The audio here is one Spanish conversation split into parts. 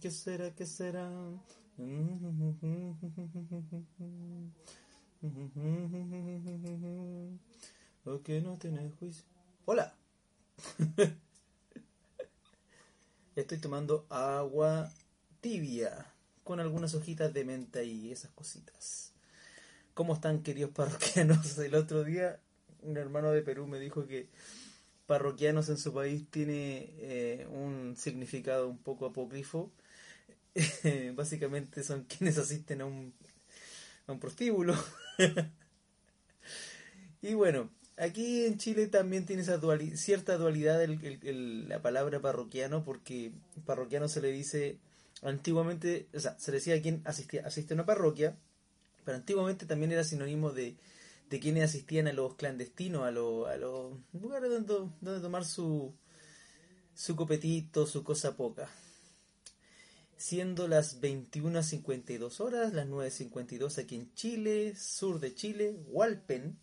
¿Qué será? ¿Qué será? ¿O que no tiene juicio? Hola. Estoy tomando agua tibia con algunas hojitas de menta y esas cositas. ¿Cómo están queridos parroquianos? El otro día un hermano de Perú me dijo que parroquianos en su país tiene eh, un significado un poco apócrifo. Básicamente son quienes asisten a un, a un prostíbulo. y bueno, aquí en Chile también tiene esa cierta dualidad la palabra parroquiano, porque parroquiano se le dice antiguamente, o sea, se le decía a quien asistía, asiste a una parroquia, pero antiguamente también era sinónimo de de quienes asistían a los clandestinos, a, los, a los lugares donde, donde tomar su, su copetito, su cosa poca. Siendo las 21.52 horas, las 9.52 aquí en Chile, sur de Chile, Walpen,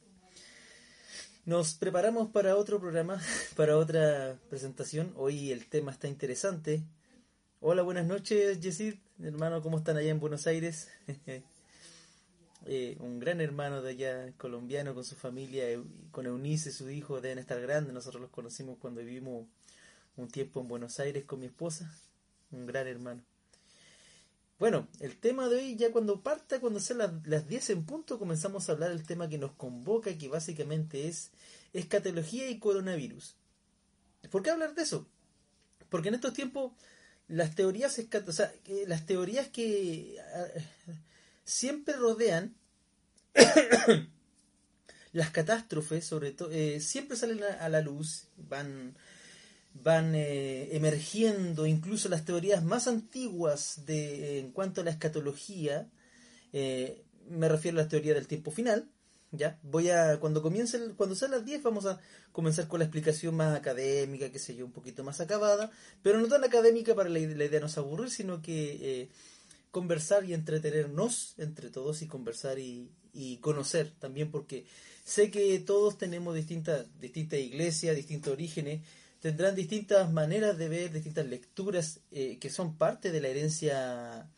nos preparamos para otro programa, para otra presentación. Hoy el tema está interesante. Hola, buenas noches, Yesid, hermano, ¿cómo están allá en Buenos Aires? Eh, un gran hermano de allá, colombiano, con su familia, con Eunice, su hijo, deben estar grandes. Nosotros los conocimos cuando vivimos un tiempo en Buenos Aires con mi esposa. Un gran hermano. Bueno, el tema de hoy, ya cuando parta, cuando sean las, las 10 en punto, comenzamos a hablar del tema que nos convoca, que básicamente es escatología y coronavirus. ¿Por qué hablar de eso? Porque en estos tiempos las teorías, o sea, las teorías que siempre rodean las catástrofes, sobre todo, eh, siempre salen a, la luz, van, van eh, emergiendo incluso las teorías más antiguas de, en cuanto a la escatología, eh, me refiero a la teoría del tiempo final, ¿ya? Voy a, cuando comience, cuando sean las 10 vamos a comenzar con la explicación más académica, que sé yo, un poquito más acabada, pero no tan académica para la, la idea no es aburrir, sino que conversar y entretenernos entre todos y conversar y, conocer también porque sé que todos tenemos distintas distintas iglesias, distintos orígenes, tendrán distintas maneras de ver, distintas lecturas eh, que son parte de la herencia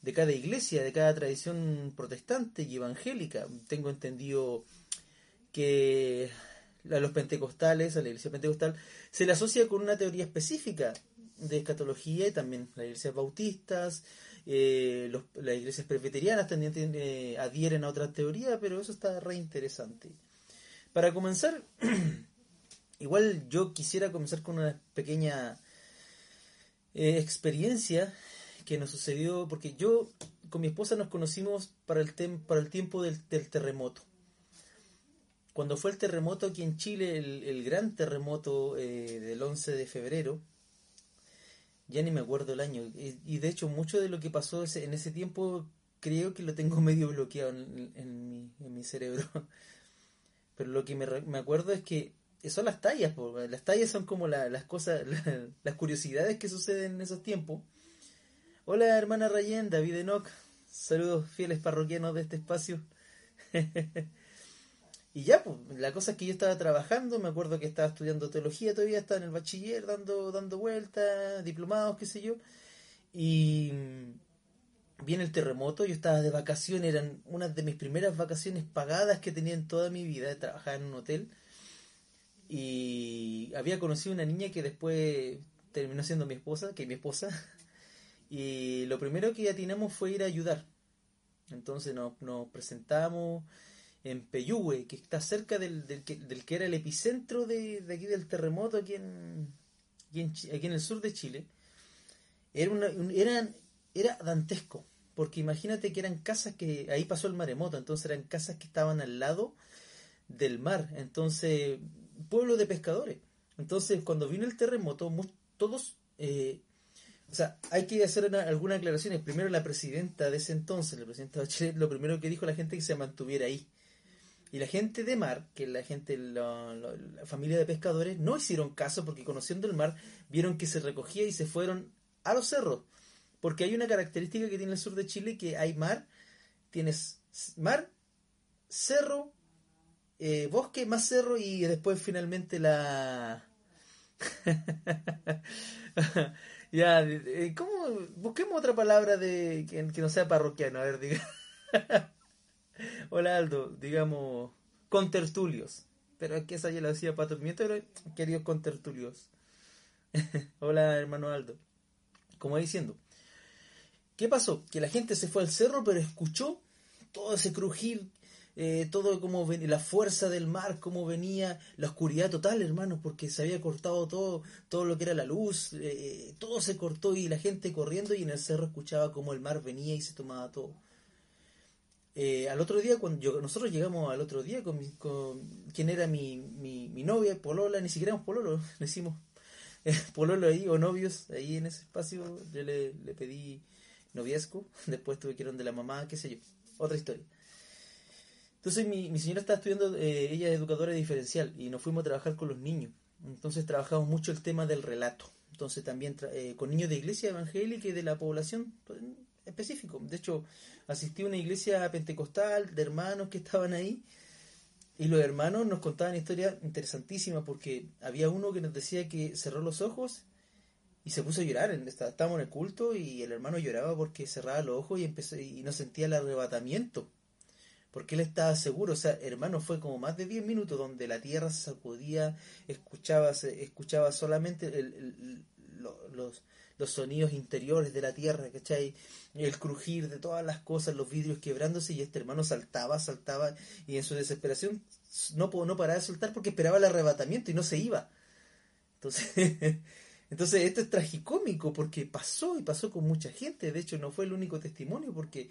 de cada iglesia, de cada tradición protestante y evangélica. Tengo entendido que a los pentecostales, a la iglesia pentecostal, se le asocia con una teoría específica de escatología y también las iglesias bautistas, eh, las iglesias presbiterianas también eh, adhieren a otra teoría, pero eso está re interesante. Para comenzar, igual yo quisiera comenzar con una pequeña eh, experiencia que nos sucedió, porque yo con mi esposa nos conocimos para el, para el tiempo del, terremoto. Cuando fue el terremoto aquí en Chile, el, gran terremoto del 11 de febrero, ya ni me acuerdo el año. Y, de hecho, mucho de lo que pasó en ese tiempo creo que lo tengo medio bloqueado en, mi, cerebro. Pero lo que me, acuerdo es que son las tallas. Las tallas son como las cosas, las curiosidades que suceden en esos tiempos. Hola, hermana Rayen, David Enoch. Saludos fieles parroquianos de este espacio. Y ya, pues, la cosa es que yo estaba trabajando, me acuerdo que estaba estudiando teología todavía, estaba en el bachiller dando, dando vueltas, diplomados, qué sé yo. Y viene el terremoto, yo estaba de vacaciones, eran unas de mis primeras vacaciones pagadas que tenía en toda mi vida, de trabajar en un hotel. Y había conocido una niña que después terminó siendo mi esposa, que es mi esposa. Y lo primero que atinamos fue ir a ayudar. Entonces nos presentamos en Peyúgue, que está cerca del, del, que, del que era el epicentro de, aquí del terremoto aquí en, aquí en, el sur de Chile, era, una, era dantesco, porque imagínate que eran casas que, ahí pasó el maremoto, entonces eran casas que estaban al lado del mar, entonces, pueblo de pescadores. Entonces, cuando vino el terremoto, todos, eh, o sea, hay que hacer algunas aclaraciones. Primero, la presidenta de ese entonces, la presidenta de lo primero que dijo la gente que se mantuviera ahí. Y la gente de mar, que la gente, la, familia de pescadores, no hicieron caso porque conociendo el mar, vieron que se recogía y se fueron a los cerros. Porque hay una característica que tiene el sur de Chile, que hay mar, tienes mar, cerro, eh, bosque, más cerro y después finalmente la, ya, ¿cómo? Busquemos otra palabra de que, no sea parroquiano. A ver, diga. Hola Aldo, digamos, contertulios. Pero es que esa ya la decía Pato Pimiento, pero queridos contertulios. Hola hermano Aldo. Como diciendo, ¿qué pasó? Que la gente se fue al cerro, pero escuchó todo ese crujir eh, todo como la fuerza del mar, cómo venía, la oscuridad total, hermano, porque se había cortado todo, todo lo que era la luz, eh, todo se cortó y la gente corriendo y en el cerro escuchaba cómo el mar venía y se tomaba todo. Eh, al otro día, cuando nosotros llegamos al otro día con, con quien era mi, mi, mi, novia, Polola, ni siquiera un Pololo, le hicimos Pololo ahí o novios ahí en ese espacio, yo le, le pedí noviazgo, después tuve que ir de la mamá, qué sé yo, otra historia. Entonces mi, mi señora está estudiando, eh, ella es educadora diferencial y nos fuimos a trabajar con los niños. Entonces trabajamos mucho el tema del relato. Entonces también eh, con niños de iglesia evangélica y de la población específico. De hecho, asistí a una iglesia pentecostal de hermanos que estaban ahí y los hermanos nos contaban historias interesantísimas porque había uno que nos decía que cerró los ojos y se puso a llorar. Estábamos en el culto y el hermano lloraba porque cerraba los ojos y empezó y no sentía el arrebatamiento porque él estaba seguro, o sea, hermano, fue como más de 10 minutos donde la tierra se sacudía, escuchaba, escuchaba solamente los, los sonidos interiores de la tierra, ¿cachai? El crujir de todas las cosas, los vidrios quebrándose y este hermano saltaba, saltaba y en su desesperación no, no paraba de soltar porque esperaba el arrebatamiento y no se iba. Entonces, entonces esto es tragicómico porque pasó y pasó con mucha gente, de hecho no fue el único testimonio porque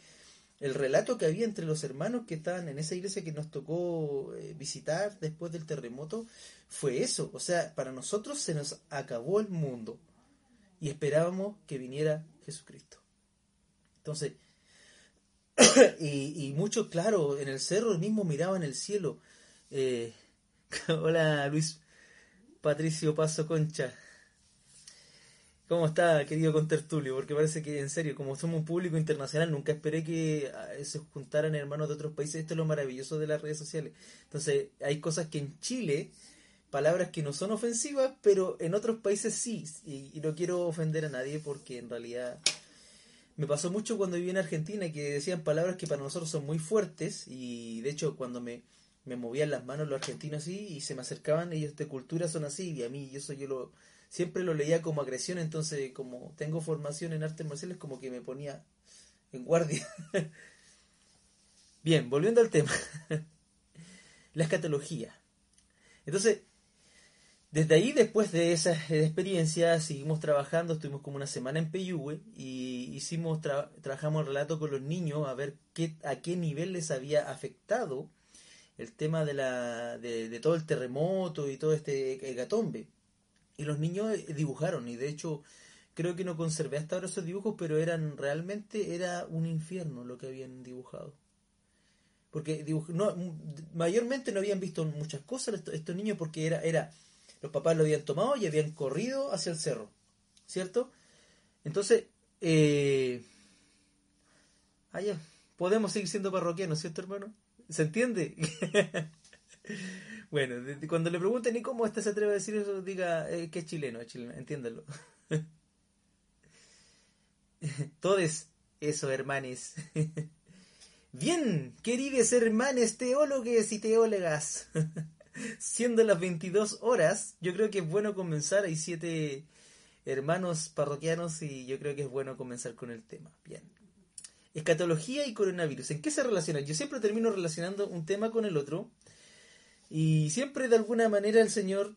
el relato que había entre los hermanos que estaban en esa iglesia que nos tocó eh, visitar después del terremoto fue eso. O sea, para nosotros se nos acabó el mundo y esperábamos que viniera Jesucristo. Entonces, y, muchos, claro, en el cerro mismo miraban el cielo. Eh, hola Luis Patricio Paso Concha. ¿Cómo está, querido contertulio? Porque parece que, en serio, como somos un público internacional, nunca esperé que ah, se juntaran hermanos de otros países. Esto es lo maravilloso de las redes sociales. Entonces, hay cosas que en Chile, palabras que no son ofensivas, pero en otros países sí. Y, no quiero ofender a nadie porque en realidad me pasó mucho cuando viví en Argentina que decían palabras que para nosotros son muy fuertes. Y de hecho, cuando me, me movían las manos los argentinos así y se me acercaban, ellos de cultura son así. Y a mí, soy yo lo siempre lo leía como agresión, entonces como tengo formación en artes marciales, como que me ponía en guardia. Bien, volviendo al tema. la escatología. Entonces, desde ahí, después de esa experiencia, seguimos trabajando, estuvimos como una semana en Peyúgue y hicimos trabajamos el relato con los niños a ver qué, a qué nivel les había afectado el tema de, la, de, todo el terremoto y todo este hecatombe. Y los niños eh, dibujaron, y de hecho creo que no conservé hasta ahora esos dibujos, pero eran realmente era un infierno lo que habían dibujado. Porque mayormente no habían visto muchas cosas estos, niños porque era, era, los papás lo habían tomado y habían corrido hacia el cerro, ¿cierto? Entonces, eh, ah, podemos seguir siendo parroquianos, ¿cierto hermano? ¿Se entiende? Bueno, cuando le pregunten ¿y cómo este se atreve a decir eso? Diga eh, que es chileno, es chileno, entiéndalo. Todes eso, hermanes. Bien, queridos hermanes teólogos y teólogas. Siendo las 22 horas, yo creo que es bueno comenzar. Hay siete hermanos parroquianos y yo creo que es bueno comenzar con el tema. Bien. Escatología y coronavirus. ¿En qué se relacionan? Yo siempre termino relacionando un tema con el otro y siempre de alguna manera el Señor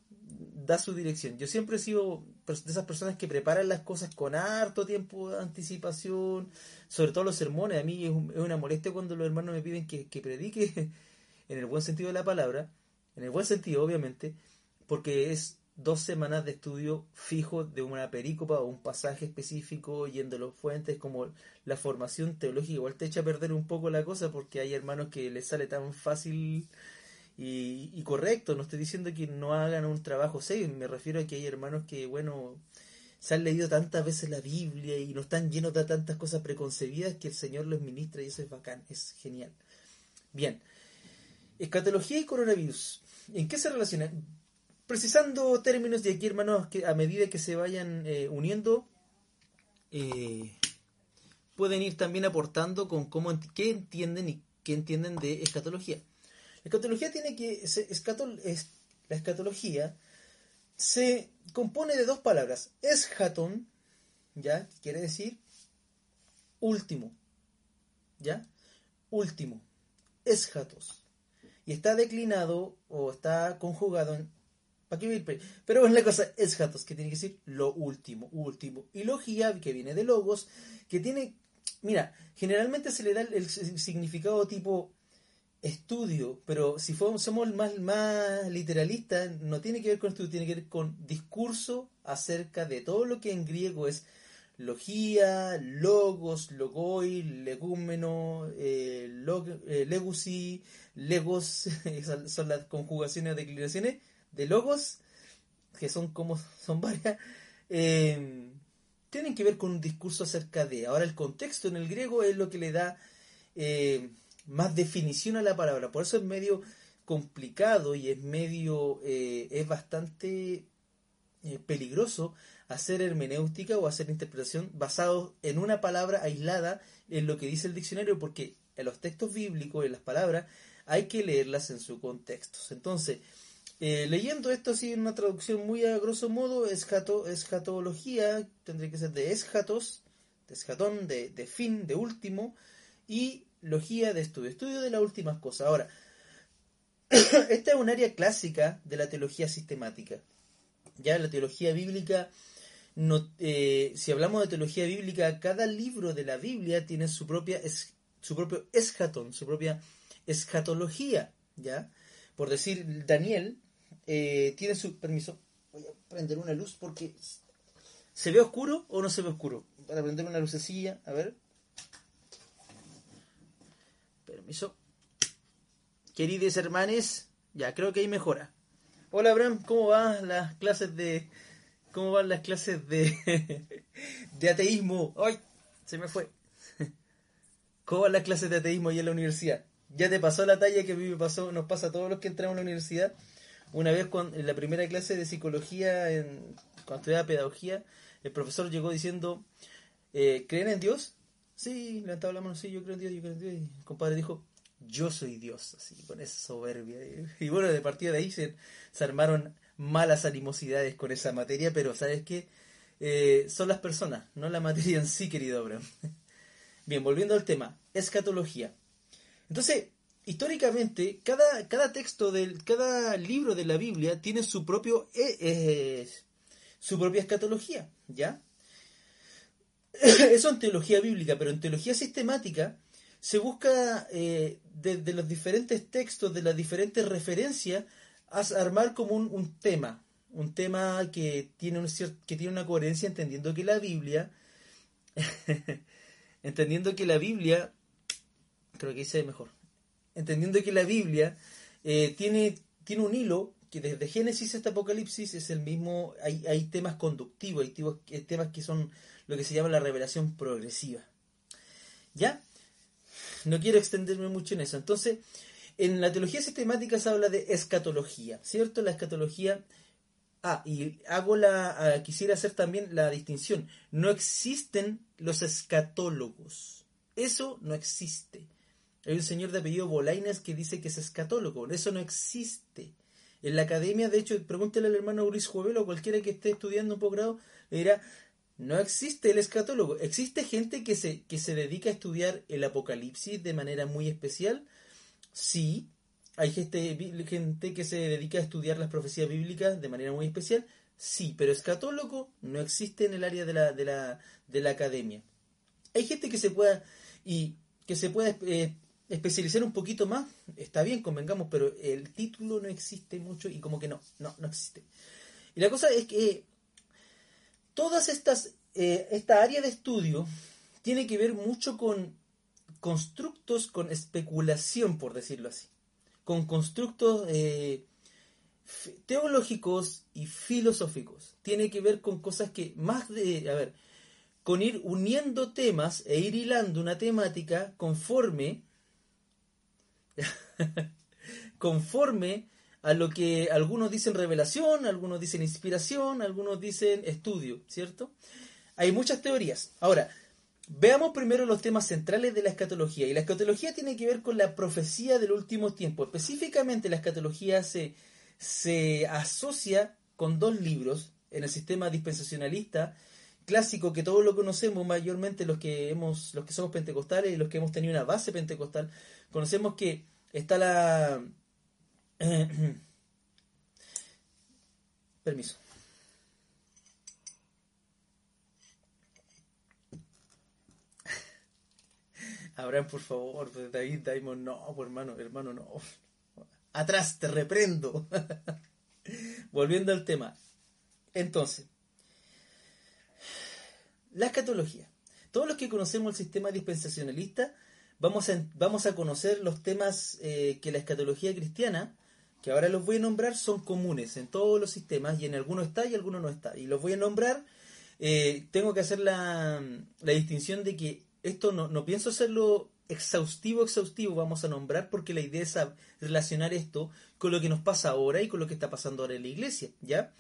da su dirección. Yo siempre he sido de esas personas que preparan las cosas con harto tiempo de anticipación, sobre todo los sermones. A mí es, una molestia cuando los hermanos me piden que, predique en el buen sentido de la palabra, en el buen sentido obviamente, porque es dos semanas de estudio fijo de una perícopa o un pasaje específico yendo a los fuentes, como la formación teológica igual te echa a perder un poco la cosa porque hay hermanos que les sale tan fácil y, correcto, no estoy diciendo que no hagan un trabajo serio, me refiero a que hay hermanos que, bueno, se han leído tantas veces la Biblia y no están llenos de tantas cosas preconcebidas que el Señor los ministra y eso es bacán, es genial. Bien, escatología y coronavirus, ¿en qué se relacionan? precisando términos de aquí, hermanos, que a medida que se vayan eh, uniendo, eh, pueden ir también aportando con cómo qué entienden y qué entienden de escatología. La escatología tiene que escatol, es, la escatología se compone de dos palabras, eschaton, ya quiere decir último, ya último, eschatos y está declinado o está conjugado en pero es la cosa, es que tiene que decir lo último, último. Y logía, que viene de logos, que tiene, mira, generalmente se le da el, significado tipo estudio, pero si somos más, más literalistas, no tiene que ver con estudio, tiene que ver con discurso acerca de todo lo que en griego es logía, logos, logoi, legúmeno, eh, eh legusi, legos, son las conjugaciones o declinaciones de logos, que son como son varias, eh, tienen que ver con un discurso acerca de. Ahora el contexto en el griego es lo que le da eh, más definición a la palabra. Por eso es medio complicado y es medio, eh, es bastante peligroso hacer hermenéutica o hacer interpretación basado en una palabra aislada en lo que dice el diccionario, porque en los textos bíblicos, en las palabras, hay que leerlas en su contexto. Entonces, eh, leyendo esto así en una traducción muy a grosso modo, escato, escatología tendría que ser de escatos, de escatón, de, de fin, de último, y logía de estudio, estudio de las últimas cosas. Ahora, esta es un área clásica de la teología sistemática. Ya la teología bíblica, no, eh, si hablamos de teología bíblica, cada libro de la Biblia tiene su propia su propio escatón, su propia escatología, ¿ya? Por decir, Daniel eh, tiene su permiso. Voy a prender una luz porque ¿se ve oscuro o no se ve oscuro? Para prender una lucecilla, a ver. Permiso. Queridos hermanes, ya creo que ahí mejora. Hola Abraham, ¿cómo van las clases de cómo van las clases de de ateísmo? Ay, se me fue. ¿Cómo van las clases de ateísmo ahí en la universidad? ¿Ya te pasó la talla que me pasó, nos pasa a todos los que entramos a la universidad? Una vez cuando, en la primera clase de psicología, cuando estudiaba pedagogía, el profesor llegó diciendo, eh, ¿creen en Dios? Sí, levantaba la mano, sí, yo creo en Dios, yo creo en Dios. Y el compadre dijo, yo soy Dios, así, con esa soberbia. Y bueno, de partida de ahí se, armaron malas animosidades con esa materia, pero ¿sabes qué? Eh, son las personas, no la materia en sí, querido Abraham. Bien, volviendo al tema, escatología. Entonces, históricamente, cada, cada texto, del, cada libro de la Biblia tiene su, propio, eh, eh, su propia escatología, ¿ya? Eso en teología bíblica, pero en teología sistemática se busca eh, de, los diferentes textos, de las diferentes referencias, armar como un, tema, un tema que tiene, un que tiene una coherencia entendiendo que la Biblia, entendiendo que la Biblia, creo que dice mejor, entendiendo que la Biblia eh, tiene, tiene un hilo que desde Génesis hasta Apocalipsis es el mismo, hay, hay temas conductivos, hay eh, temas que son lo que se llama la revelación progresiva. ¿Ya? No quiero extenderme mucho en eso. Entonces, en la teología sistemática se habla de escatología, ¿cierto? La escatología... Ah, y hago la... Ah, quisiera hacer también la distinción. No existen los escatólogos. Eso no existe. Hay un señor de apellido Bolaines que dice que es escatólogo. Eso no existe. En la academia, de hecho, pregúntele al hermano Luis Jovel o cualquiera que esté estudiando un posgrado, dirá, no existe el escatólogo. Existe gente que se, que se dedica a estudiar el apocalipsis de manera muy especial. Sí, hay gente, gente que se dedica a estudiar las profecías bíblicas de manera muy especial. Sí, pero escatólogo no existe en el área de la, de la, de la academia. Hay gente que se pueda, y que se pueda eh, especializar un poquito más, está bien, convengamos, pero el título no existe mucho y como que no, no, no existe. Y la cosa es que todas estas, eh, esta área de estudio tiene que ver mucho con constructos, con especulación, por decirlo así, con constructos eh, teológicos y filosóficos. Tiene que ver con cosas que más de, a ver, con ir uniendo temas e ir hilando una temática conforme conforme a lo que algunos dicen revelación, algunos dicen inspiración, algunos dicen estudio, ¿cierto? Hay muchas teorías. Ahora, veamos primero los temas centrales de la escatología. Y la escatología tiene que ver con la profecía del último tiempo. Específicamente la escatología se, se asocia con dos libros en el sistema dispensacionalista clásico que todos lo conocemos, mayormente los que hemos, los que somos pentecostales y los que hemos tenido una base pentecostal, conocemos que está la permiso. Abraham, por favor, pues, David, no, pues, hermano, hermano, no. Atrás, te reprendo. Volviendo al tema. Entonces, la escatología. Todos los que conocemos el sistema dispensacionalista vamos a, vamos a conocer los temas eh, que la escatología cristiana, que ahora los voy a nombrar, son comunes en todos los sistemas y en algunos está y en algunos no está. Y los voy a nombrar, eh, tengo que hacer la, la, distinción de que esto no, no pienso hacerlo exhaustivo, exhaustivo, vamos a nombrar porque la idea es relacionar esto con lo que nos pasa ahora y con lo que está pasando ahora en la iglesia, ¿ya?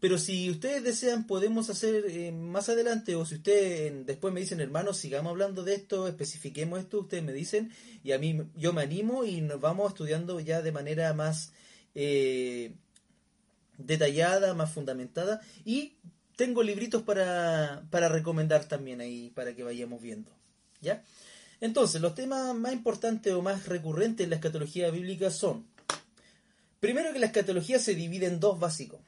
Pero si ustedes desean, podemos hacer eh, más adelante, o si ustedes después me dicen, hermanos, sigamos hablando de esto, especifiquemos esto, ustedes me dicen, y a mí yo me animo y nos vamos estudiando ya de manera más eh, detallada, más fundamentada, y tengo libritos para, para recomendar también ahí, para que vayamos viendo. ¿Ya? Entonces, los temas más importantes o más recurrentes en la escatología bíblica son, primero que la escatología se divide en dos básicos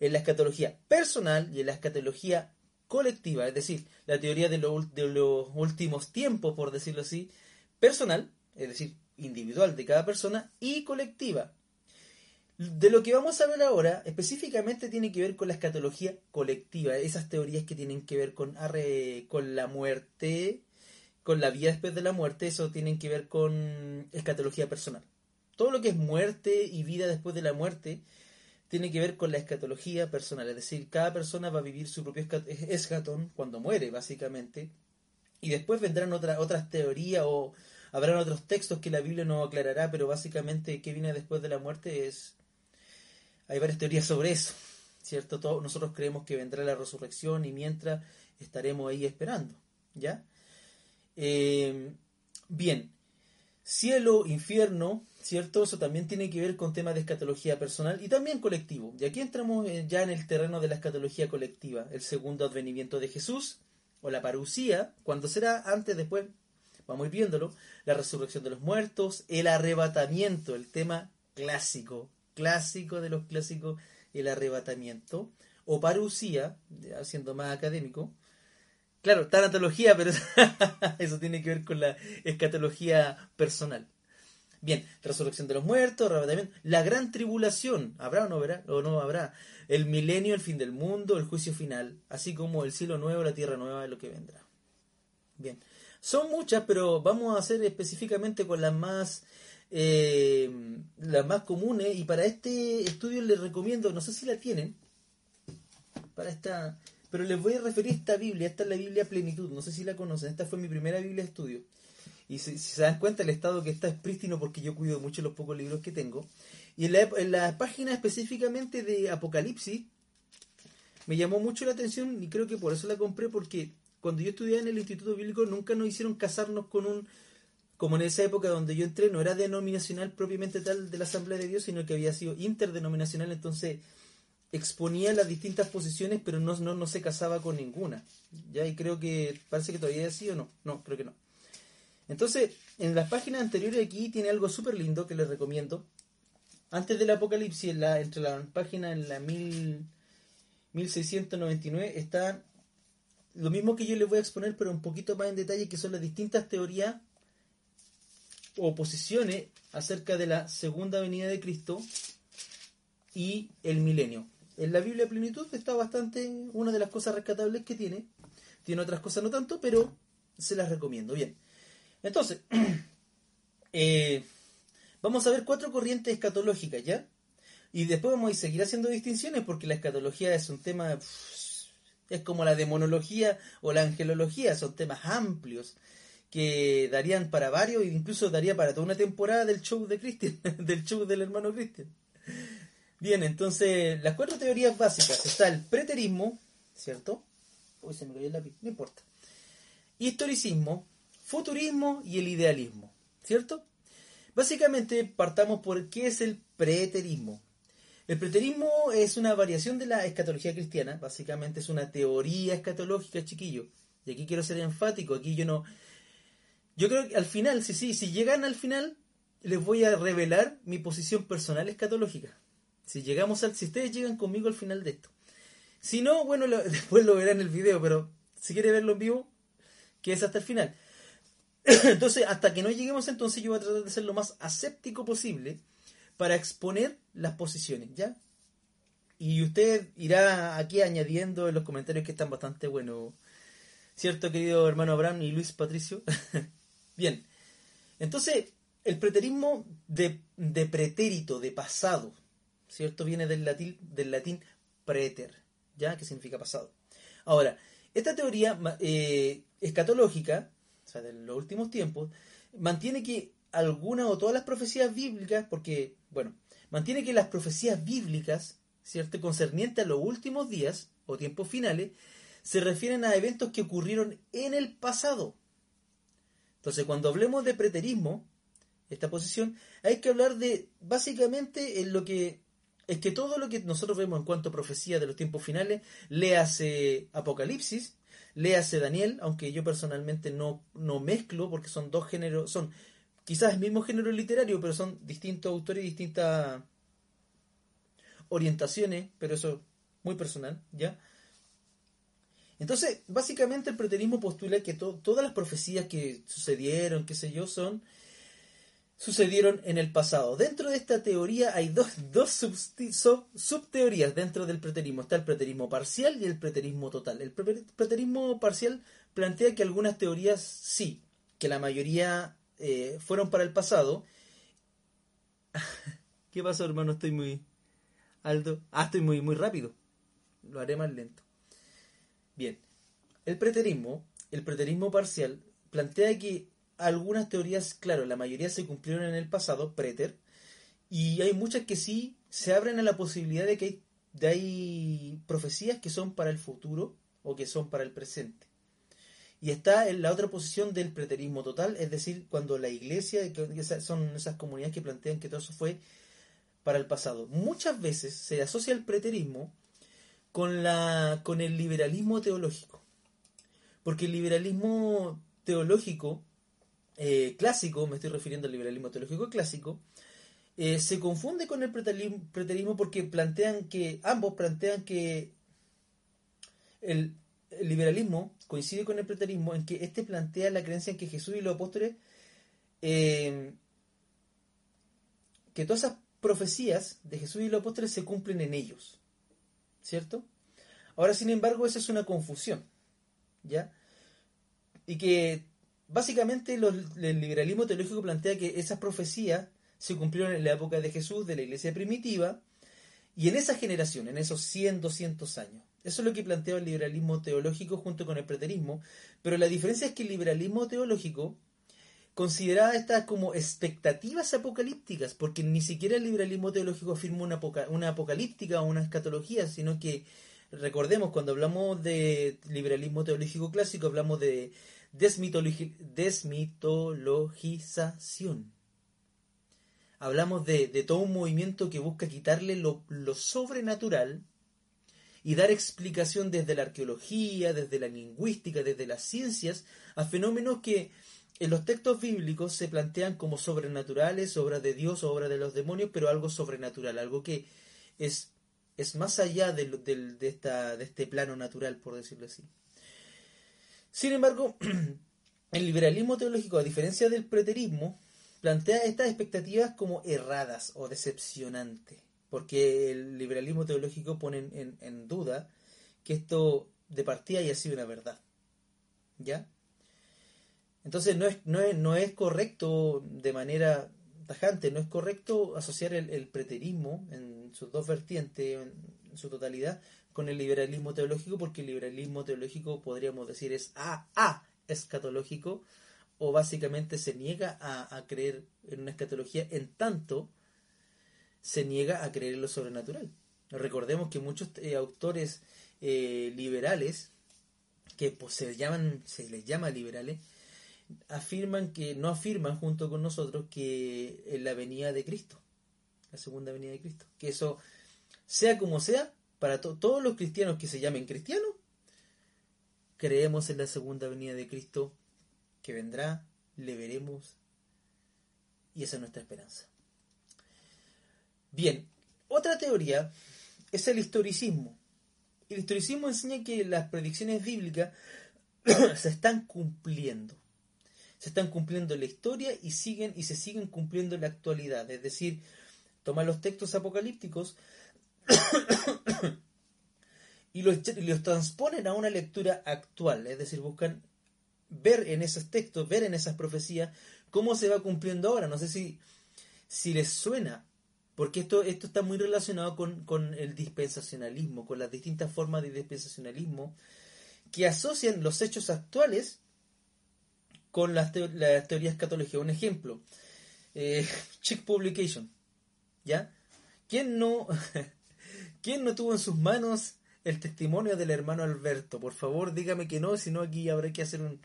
en la escatología personal y en la escatología colectiva, es decir, la teoría de, de los últimos tiempos, por decirlo así, personal, es decir, individual de cada persona, y colectiva. De lo que vamos a ver ahora, específicamente tiene que ver con la escatología colectiva, esas teorías que tienen que ver con, la muerte, con la vida después de la muerte, eso tienen que ver con escatología personal. Todo lo que es muerte y vida después de la muerte tiene que ver con la escatología personal, es decir, cada persona va a vivir su propio escatón cuando muere, básicamente, y después vendrán otra, otras teorías o habrán otros textos que la Biblia no aclarará, pero básicamente qué viene después de la muerte es... Hay varias teorías sobre eso, ¿cierto? Todos nosotros creemos que vendrá la resurrección y mientras estaremos ahí esperando, ¿ya? Eh, bien, cielo, infierno, ¿cierto? Eso también tiene que ver con temas de escatología personal y también colectivo. Y aquí entramos eh, ya en el terreno de la escatología colectiva, el segundo advenimiento de Jesús, o la parucía, cuando será antes, después, vamos viéndolo, la resurrección de los muertos, el arrebatamiento, el tema clásico, clásico de los clásicos, el arrebatamiento, o parucía, siendo más académico, Claro, tanatología, pero eso tiene que ver con la escatología personal. Bien, resurrección de los muertos, la gran tribulación, ¿habrá o no, habrá, o no habrá? El milenio, el fin del mundo, el juicio final, así como el cielo nuevo, la tierra nueva lo que vendrá. Bien, son muchas, pero vamos a hacer específicamente con las más, eh, las más comunes y para este estudio les recomiendo, no sé si la tienen, para esta, pero les voy a referir esta Biblia, esta es la Biblia Plenitud, no sé si la conocen, esta fue mi primera Biblia de estudio. Y si, se dan cuenta, el estado que está es prístino porque yo cuido mucho los pocos libros que tengo. Y en la, en la página específicamente de Apocalipsis, me llamó mucho la atención y creo que por eso la compré porque cuando yo estudiaba en el Instituto Bíblico nunca nos hicieron casarnos con un, como en esa época donde yo entré, no era denominacional propiamente tal de la Asamblea de Dios, sino que había sido interdenominacional, entonces exponía las distintas posiciones, pero no, no, no se casaba con ninguna. ¿ya? Y creo que parece que todavía es así o no. No, creo que no. Entonces, en las páginas anteriores aquí tiene algo súper lindo que les recomiendo. Antes del Apocalipsis, la, entre la página en la mil, 1699, está lo mismo que yo les voy a exponer, pero un poquito más en detalle, que son las distintas teorías o posiciones acerca de la segunda venida de Cristo y el milenio. En la Biblia Plenitud está bastante una de las cosas rescatables que tiene. Tiene otras cosas no tanto, pero se las recomiendo. Bien. Entonces, eh, vamos a ver cuatro corrientes escatológicas, ¿ya? Y después vamos a seguir haciendo distinciones porque la escatología es un tema, es como la demonología o la angelología, son temas amplios que darían para varios incluso daría para toda una temporada del show de Cristian, del show del hermano Cristian. Bien, entonces, las cuatro teorías básicas. Está el preterismo, ¿cierto? Uy, se me cayó el lápiz, no importa. Historicismo, futurismo y el idealismo, ¿cierto? Básicamente partamos por qué es el preterismo. El preterismo es una variación de la escatología cristiana, básicamente es una teoría escatológica, chiquillo. Y aquí quiero ser enfático, aquí yo no... Yo creo que al final, sí, sí, si llegan al final, les voy a revelar mi posición personal escatológica. Si llegamos al, si ustedes llegan conmigo al final de esto. Si no, bueno, después lo verán en el video, pero si quiere verlo en vivo, que es hasta el final. entonces, hasta que no lleguemos entonces, yo voy a tratar de ser lo más aséptico posible para exponer las posiciones, ¿ya? Y usted irá aquí añadiendo en los comentarios que están bastante buenos. ¿Cierto, querido hermano Abraham y Luis Patricio? Bien. Entonces, el preterismo de, de, pretérito, de pasado, ¿cierto? Viene del latín, del latín preter, ¿ya? Que significa pasado. Ahora, esta teoría eh, escatológica, o sea, de los últimos tiempos, mantiene que algunas o todas las profecías bíblicas, porque, bueno, mantiene que las profecías bíblicas, ¿cierto?, concernientes a los últimos días o tiempos finales, se refieren a eventos que ocurrieron en el pasado. Entonces, cuando hablemos de preterismo, esta posición, hay que hablar de básicamente en lo que es que todo lo que nosotros vemos en cuanto a profecía de los tiempos finales, le hace Apocalipsis, le hace Daniel, aunque yo personalmente no, no mezclo porque son dos géneros, son quizás el mismo género literario, pero son distintos autores y distintas orientaciones, pero eso muy personal, ¿ya? Entonces, básicamente el preterismo postula que todas las profecías que sucedieron, qué sé yo, son sucedieron en el pasado. Dentro de esta teoría hay dos, dos subteorías dentro del preterismo. Está el preterismo parcial y el preterismo total. El preterismo parcial plantea que algunas teorías sí, que la mayoría eh, fueron para el pasado. ¿Qué pasó, hermano? Estoy muy alto. Ah, estoy muy, muy rápido. Lo haré más lento. Bien. El preterismo, el preterismo parcial, plantea que algunas teorías, claro, la mayoría se cumplieron en el pasado, Preter, y hay muchas que sí se abren a la posibilidad de que hay, de hay profecías que son para el futuro o que son para el presente. Y está en la otra posición del preterismo total, es decir, cuando la iglesia, son esas comunidades que plantean que todo eso fue para el pasado. Muchas veces se asocia el preterismo con, la, con el liberalismo teológico. Porque el liberalismo teológico eh, clásico, me estoy refiriendo al liberalismo teológico clásico, eh, se confunde con el preterismo porque plantean que, ambos plantean que el, liberalismo coincide con el preterismo en que este plantea la creencia en que Jesús y los apóstoles, eh, que todas esas profecías de Jesús y los apóstoles se cumplen en ellos, ¿cierto? Ahora, sin embargo, esa es una confusión, ¿ya? Y que Básicamente el liberalismo teológico plantea que esas profecías se cumplieron en la época de Jesús, de la iglesia primitiva, y en esa generación, en esos 100, 200 años. Eso es lo que plantea el liberalismo teológico junto con el preterismo, pero la diferencia es que el liberalismo teológico consideraba estas como expectativas apocalípticas, porque ni siquiera el liberalismo teológico afirma una, una apocalíptica o una escatología, sino que recordemos cuando hablamos de liberalismo teológico clásico, hablamos de desmitologización. Hablamos de, todo un movimiento que busca quitarle lo, sobrenatural y dar explicación desde la arqueología, desde la lingüística, desde las ciencias, a fenómenos que en los textos bíblicos se plantean como sobrenaturales, obra de Dios, obra de los demonios, pero algo sobrenatural, algo que es, es más allá de, esta, de este plano natural, por decirlo así. Sin embargo, el liberalismo teológico, a diferencia del preterismo, plantea estas expectativas como erradas o decepcionantes, porque el liberalismo teológico pone en, duda que esto de partida haya sido una verdad. ¿Ya? Entonces no es, no es, no es correcto de manera tajante, no es correcto asociar el, preterismo en sus dos vertientes, en su totalidad, con el liberalismo teológico, porque el liberalismo teológico podríamos decir es a, a escatológico, o básicamente se niega a, creer en una escatología en tanto se niega a creer en lo sobrenatural. Recordemos que muchos eh, autores eh, liberales, que pues, se, llaman, se les llama liberales, afirman que, no afirman junto con nosotros que la venida de Cristo, la segunda venida de Cristo, que eso, sea como sea, para todos los cristianos que se llamen cristianos, creemos en la segunda venida de Cristo que vendrá, le veremos y esa es nuestra esperanza. Bien, otra teoría es el historicismo. El historicismo enseña que las predicciones bíblicas se están cumpliendo. Se están cumpliendo en la historia y siguen y se siguen cumpliendo en la actualidad. Es decir, toman los textos apocalípticos y los, los transponen a una lectura actual. Es decir, buscan ver en esos textos, ver en esas profecías cómo se va cumpliendo ahora. No sé si, si les suena porque esto, esto está muy relacionado con, el dispensacionalismo, con las distintas formas de dispensacionalismo que asocian los hechos actuales con las, teorías catológicas. Un ejemplo, eh, Chick Publication, ¿ya? ¿Quién no, ¿Quién no tuvo en sus manos el testimonio del hermano Alberto? Por favor, dígame que no, si no aquí habrá que hacer un,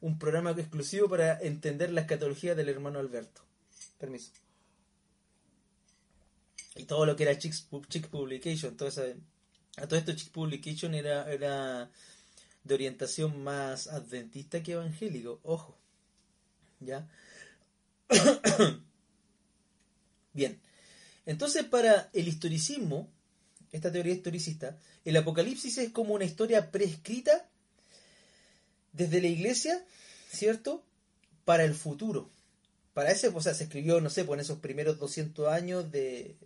un programa exclusivo para entender la escatología del hermano Alberto. Permiso y todo lo que era Chick, Publication, todo a todo esto Chick Publication era, era de orientación más adventista que evangélico, ojo, ¿ya? Bien, entonces para el historicismo, esta teoría historicista, el Apocalipsis es como una historia prescrita desde la iglesia, ¿cierto? Para el futuro. Para ese, o sea, se escribió, no sé, pues en esos primeros 200 años de,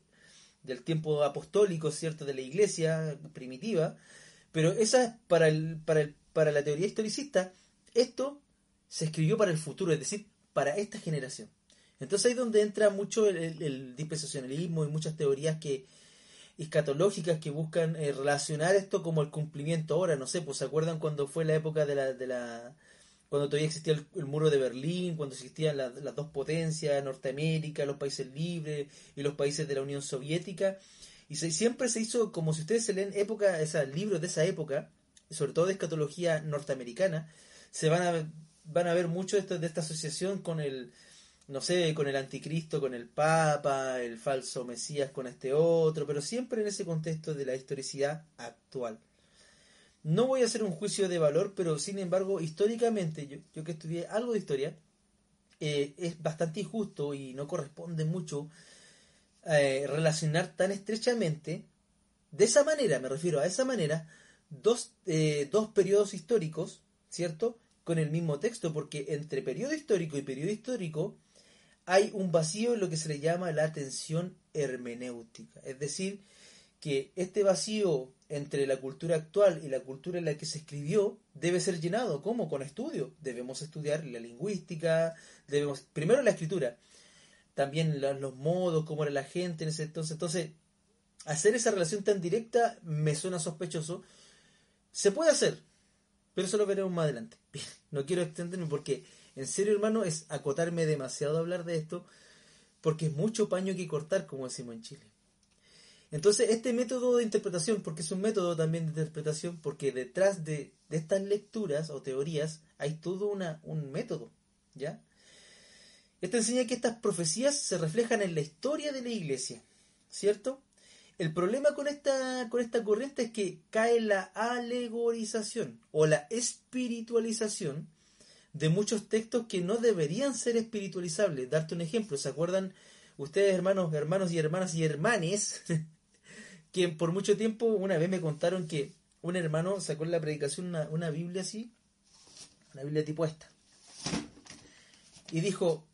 del tiempo apostólico, ¿cierto? De la iglesia primitiva, pero esa es para, el, para, el, para la teoría historicista, esto se escribió para el futuro, es decir, para esta generación. Entonces ahí es donde entra mucho el, dispensacionalismo y muchas teorías que escatológicas que buscan eh, relacionar esto como el cumplimiento ahora, no sé, pues se acuerdan cuando fue la época de la, de la cuando todavía existía el, muro de Berlín, cuando existían las dos potencias, Norteamérica, los países libres y los países de la Unión Soviética. Y siempre se hizo, como si ustedes se leen época, esos libros de esa época, sobre todo de escatología norteamericana, se van a, van a ver mucho de, de esta asociación con el, no sé, con el anticristo, con el papa, el falso mesías con este otro, pero siempre en ese contexto de la historicidad actual. No voy a hacer un juicio de valor, pero sin embargo, históricamente, yo, yo que estudié algo de historia, eh, es bastante injusto y no corresponde mucho eh, relacionar tan estrechamente, de esa manera, me refiero a esa manera, dos, eh, dos periodos históricos, ¿cierto? Con el mismo texto, porque entre periodo histórico y periodo histórico hay un vacío en lo que se le llama la atención hermenéutica. Es decir, que este vacío entre la cultura actual y la cultura en la que se escribió debe ser llenado. ¿Cómo? Con estudio. Debemos estudiar la lingüística, debemos primero la escritura, también los modos, cómo era la gente en ese entonces. Entonces, hacer esa relación tan directa me suena sospechoso. Se puede hacer, pero eso lo veremos más adelante. no quiero extenderme porque, en serio, hermano, es acotarme demasiado hablar de esto, porque es mucho paño que cortar, como decimos en Chile. Entonces, este método de interpretación, porque es un método también de interpretación, porque detrás de, estas lecturas o teorías hay todo una, un método, ¿ya? Esto enseña que estas profecías se reflejan en la historia de la iglesia, ¿cierto? El problema con esta, con esta corriente es que cae la alegorización o la espiritualización de muchos textos que no deberían ser espiritualizables. Darte un ejemplo, ¿se acuerdan ustedes hermanos, hermanos y hermanas y hermanes que por mucho tiempo una vez me contaron que un hermano sacó en la predicación una, Biblia así, una Biblia tipo esta, y dijo,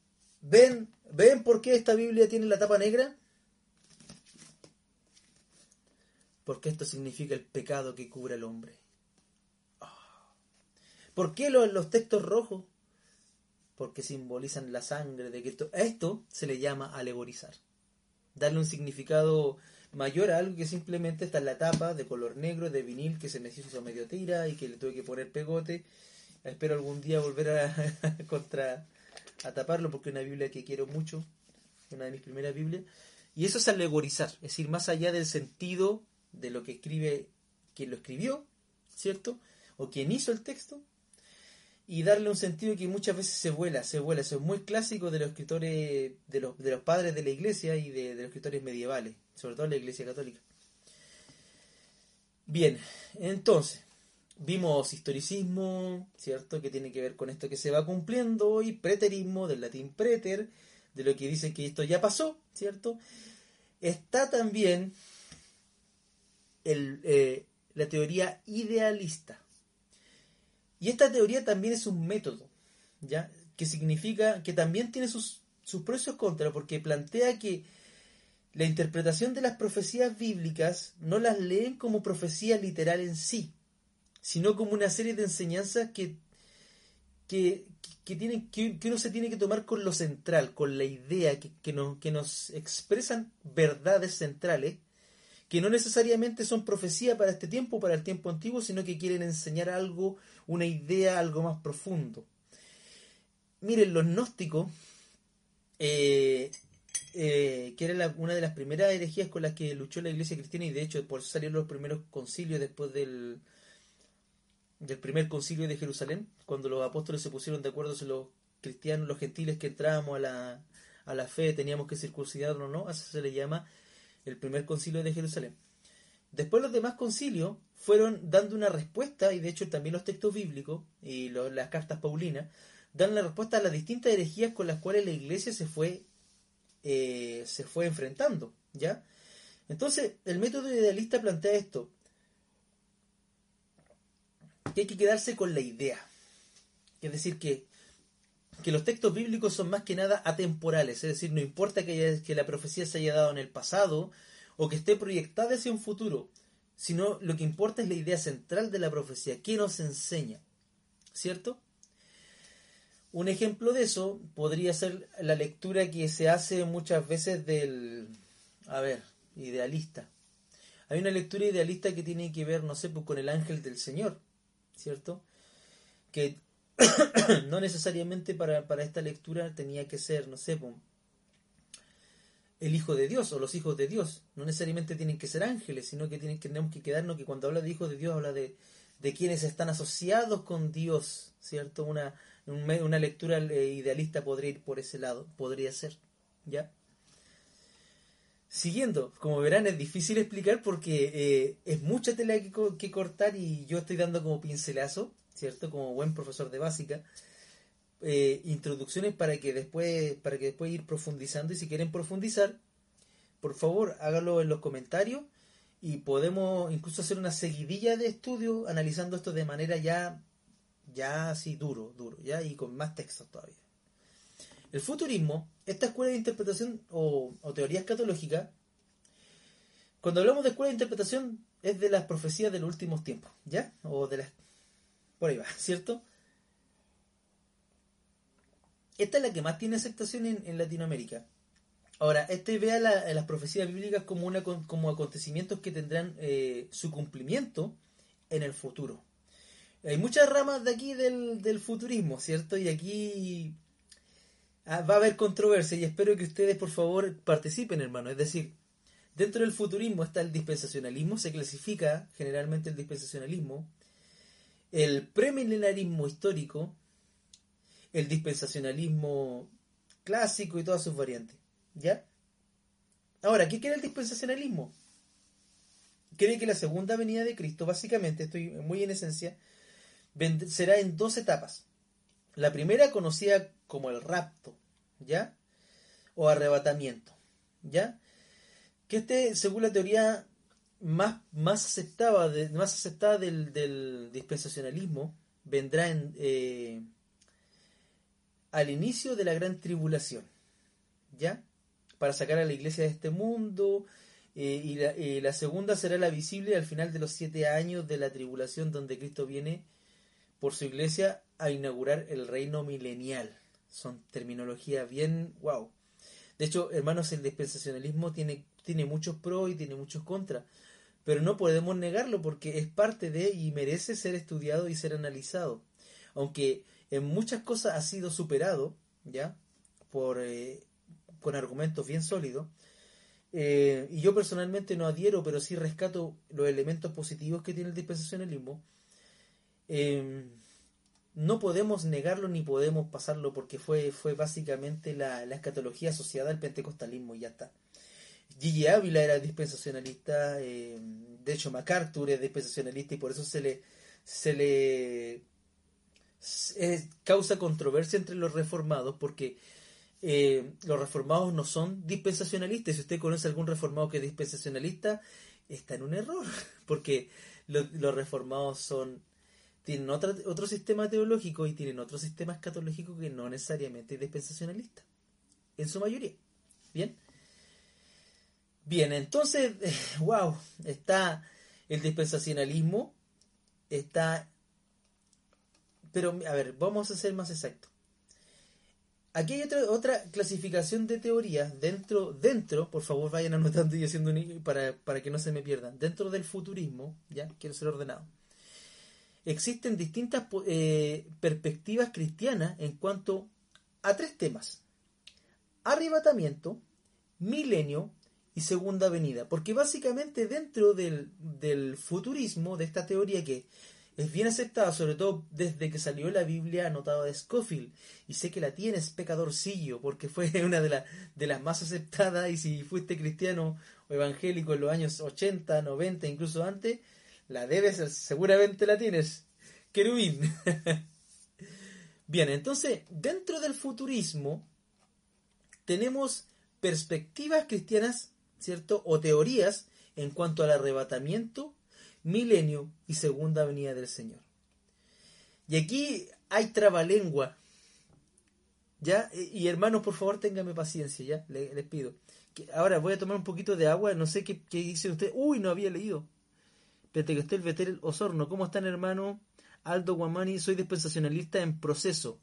¿ven, ¿ven por qué esta Biblia tiene la tapa negra? Porque esto significa el pecado que cubre al hombre. Ah. ¿Por qué los, textos rojos? Porque simbolizan la sangre de Cristo. A esto se le llama alegorizar. Darle un significado mayor a algo que simplemente está en la tapa de color negro de vinil que se me hizo medio tira y que le tuve que poner pegote. Espero algún día volver a, contra a taparlo porque es una Biblia que quiero mucho, una de mis primeras Biblias. Y eso es alegorizar, es decir, más allá del sentido de lo que escribe quien lo escribió, ¿cierto? O quien hizo el texto, y darle un sentido que muchas veces se vuela, se vuela. Eso es muy clásico de los escritores, de los, de los padres de la iglesia y de, de los escritores medievales, sobre todo la iglesia católica. Bien, entonces, vimos historicismo, ¿cierto? Que tiene que ver con esto que se va cumpliendo hoy, preterismo, del latín preter, de lo que dice que esto ya pasó, ¿cierto? Está también el, eh, la teoría idealista. Y esta teoría también es un método, ¿ya? Que significa que también tiene sus, sus pros y sus contras, porque plantea que la interpretación de las profecías bíblicas no las leen como profecía literal en sí, sino como una serie de enseñanzas que, que, que, tienen, que, uno se tiene que tomar con lo central, con la idea, que, que, nos, que nos expresan verdades centrales, que no necesariamente son profecía para este tiempo, para el tiempo antiguo, sino que quieren enseñar algo, una idea, algo más profundo. Miren, los gnósticos, eh, eh, que era una de las primeras herejías con las que luchó la iglesia cristiana, y de hecho por eso salieron los primeros concilios después del, del primer concilio de Jerusalén, cuando los apóstoles se pusieron de acuerdo si los cristianos, los gentiles que entrábamos a la, a la fe teníamos que circuncidarnos o no, así se le llama el primer concilio de Jerusalén. Después los demás concilios fueron dando una respuesta, y de hecho también los textos bíblicos y las cartas paulinas, dan la respuesta a las distintas herejías con las cuales la iglesia se fue, eh, se fue enfrentando. ¿ya? Entonces, el método idealista plantea esto, que hay que quedarse con la idea. Es decir, que, que los textos bíblicos son más que nada atemporales, es decir, no importa que, que la profecía se haya dado en el pasado o que esté proyectada hacia un futuro, sino lo que importa es la idea central de la profecía, qué nos enseña, ¿cierto? Un ejemplo de eso podría ser la lectura que se hace muchas veces del, a ver, idealista. Hay una lectura idealista que tiene que ver, no sé, pues con el ángel del Señor. ¿Cierto? Que no necesariamente para, esta lectura tenía que ser, no sé, el Hijo de Dios o los hijos de Dios. No necesariamente tienen que ser ángeles, sino que tienen, tenemos que quedarnos que cuando habla de hijos de Dios habla de, de quienes están asociados con Dios, ¿cierto? Una, una lectura eh, idealista podría ir por ese lado, podría ser, ¿ya? Siguiendo, como verán es difícil explicar porque eh, es mucha tela que, cortar y yo estoy dando como pincelazo, ¿cierto? Como buen profesor de básica, eh, introducciones para que después para que después ir profundizando y si quieren profundizar, por favor háganlo en los comentarios y podemos incluso hacer una seguidilla de estudio analizando esto de manera ya ya así duro, duro, ya y con más textos todavía. El futurismo, esta escuela de interpretación o, teoría escatológica, cuando hablamos de escuela de interpretación es de las profecías de los últimos tiempos, ¿ya? O de las... Por ahí va, ¿cierto? Esta es la que más tiene aceptación en, Latinoamérica. Ahora, este ve a, las profecías bíblicas como, una, como acontecimientos que tendrán eh, su cumplimiento en el futuro. Hay muchas ramas de aquí del, futurismo, ¿cierto? Y aquí va a haber controversia y espero que ustedes por favor participen, hermano. Es decir, dentro del futurismo está el dispensacionalismo, se clasifica generalmente el dispensacionalismo, el premilenarismo histórico, el dispensacionalismo clásico y todas sus variantes. ¿Ya? Ahora, ¿qué quiere el dispensacionalismo? Cree que la segunda venida de Cristo, básicamente, estoy muy en esencia, será en dos etapas. La primera conocida como el rapto, ¿ya? O arrebatamiento, ¿ya? Que este, según la teoría más, más aceptada, más aceptada del, dispensacionalismo, vendrá en, eh, al inicio de la gran tribulación, ¿ya? Para sacar a la iglesia de este mundo, eh, y la, eh, la, segunda será la visible al final de los siete años de la tribulación donde Cristo viene por su iglesia a inaugurar el reino milenial. Son terminología bien wow. De hecho, hermanos, el dispensacionalismo tiene, tiene muchos pros y tiene muchos contras, pero no podemos negarlo porque es parte de y merece ser estudiado y ser analizado. Aunque en muchas cosas ha sido superado, ¿ya? Por, eh, con argumentos bien sólidos, eh, y yo personalmente no adhiero, pero sí rescato los elementos positivos que tiene el dispensacionalismo, eh, no podemos negarlo ni podemos pasarlo porque fue, fue básicamente la, la escatología asociada al pentecostalismo y ya está. Gigi Ávila era dispensacionalista, eh, de hecho MacArthur es dispensacionalista y por eso se le, se le causa controversia entre los reformados porque eh, los reformados no son dispensacionalistas. Si usted conoce algún reformado que es dispensacionalista, está en un error, porque los reformados son tienen otra, otro sistema teológico y tienen otro sistema escatológico que no necesariamente es dispensacionalista, en su mayoría. Bien. Bien, entonces, wow, está el dispensacionalismo, está... Pero, a ver, vamos a ser más exactos. Aquí hay otra, otra clasificación de teorías dentro, dentro, por favor vayan anotando y haciendo para, para que no se me pierdan, dentro del futurismo, ya, quiero ser ordenado. Existen distintas eh, perspectivas cristianas en cuanto a tres temas. Arrebatamiento, milenio y segunda venida. Porque básicamente dentro del, del futurismo, de esta teoría que es bien aceptada, sobre todo desde que salió la Biblia anotada de Scofield. Y sé que la tienes, pecadorcillo, porque fue una de, de las más aceptadas. Y si fuiste cristiano o evangélico en los años 80, 90, incluso antes, la debes, seguramente la tienes. Querubín. Bien, entonces, dentro del futurismo, tenemos perspectivas cristianas, ¿cierto? O teorías en cuanto al arrebatamiento milenio y segunda venida del Señor. Y aquí hay trabalengua. ¿Ya? Y hermanos, por favor, ténganme paciencia, ¿ya? Les, pido. ahora voy a tomar un poquito de agua, no sé qué, dice usted. Uy, no había leído. El Betel Osorno, ¿cómo están, hermano? Aldo Guamani, soy dispensacionalista en proceso.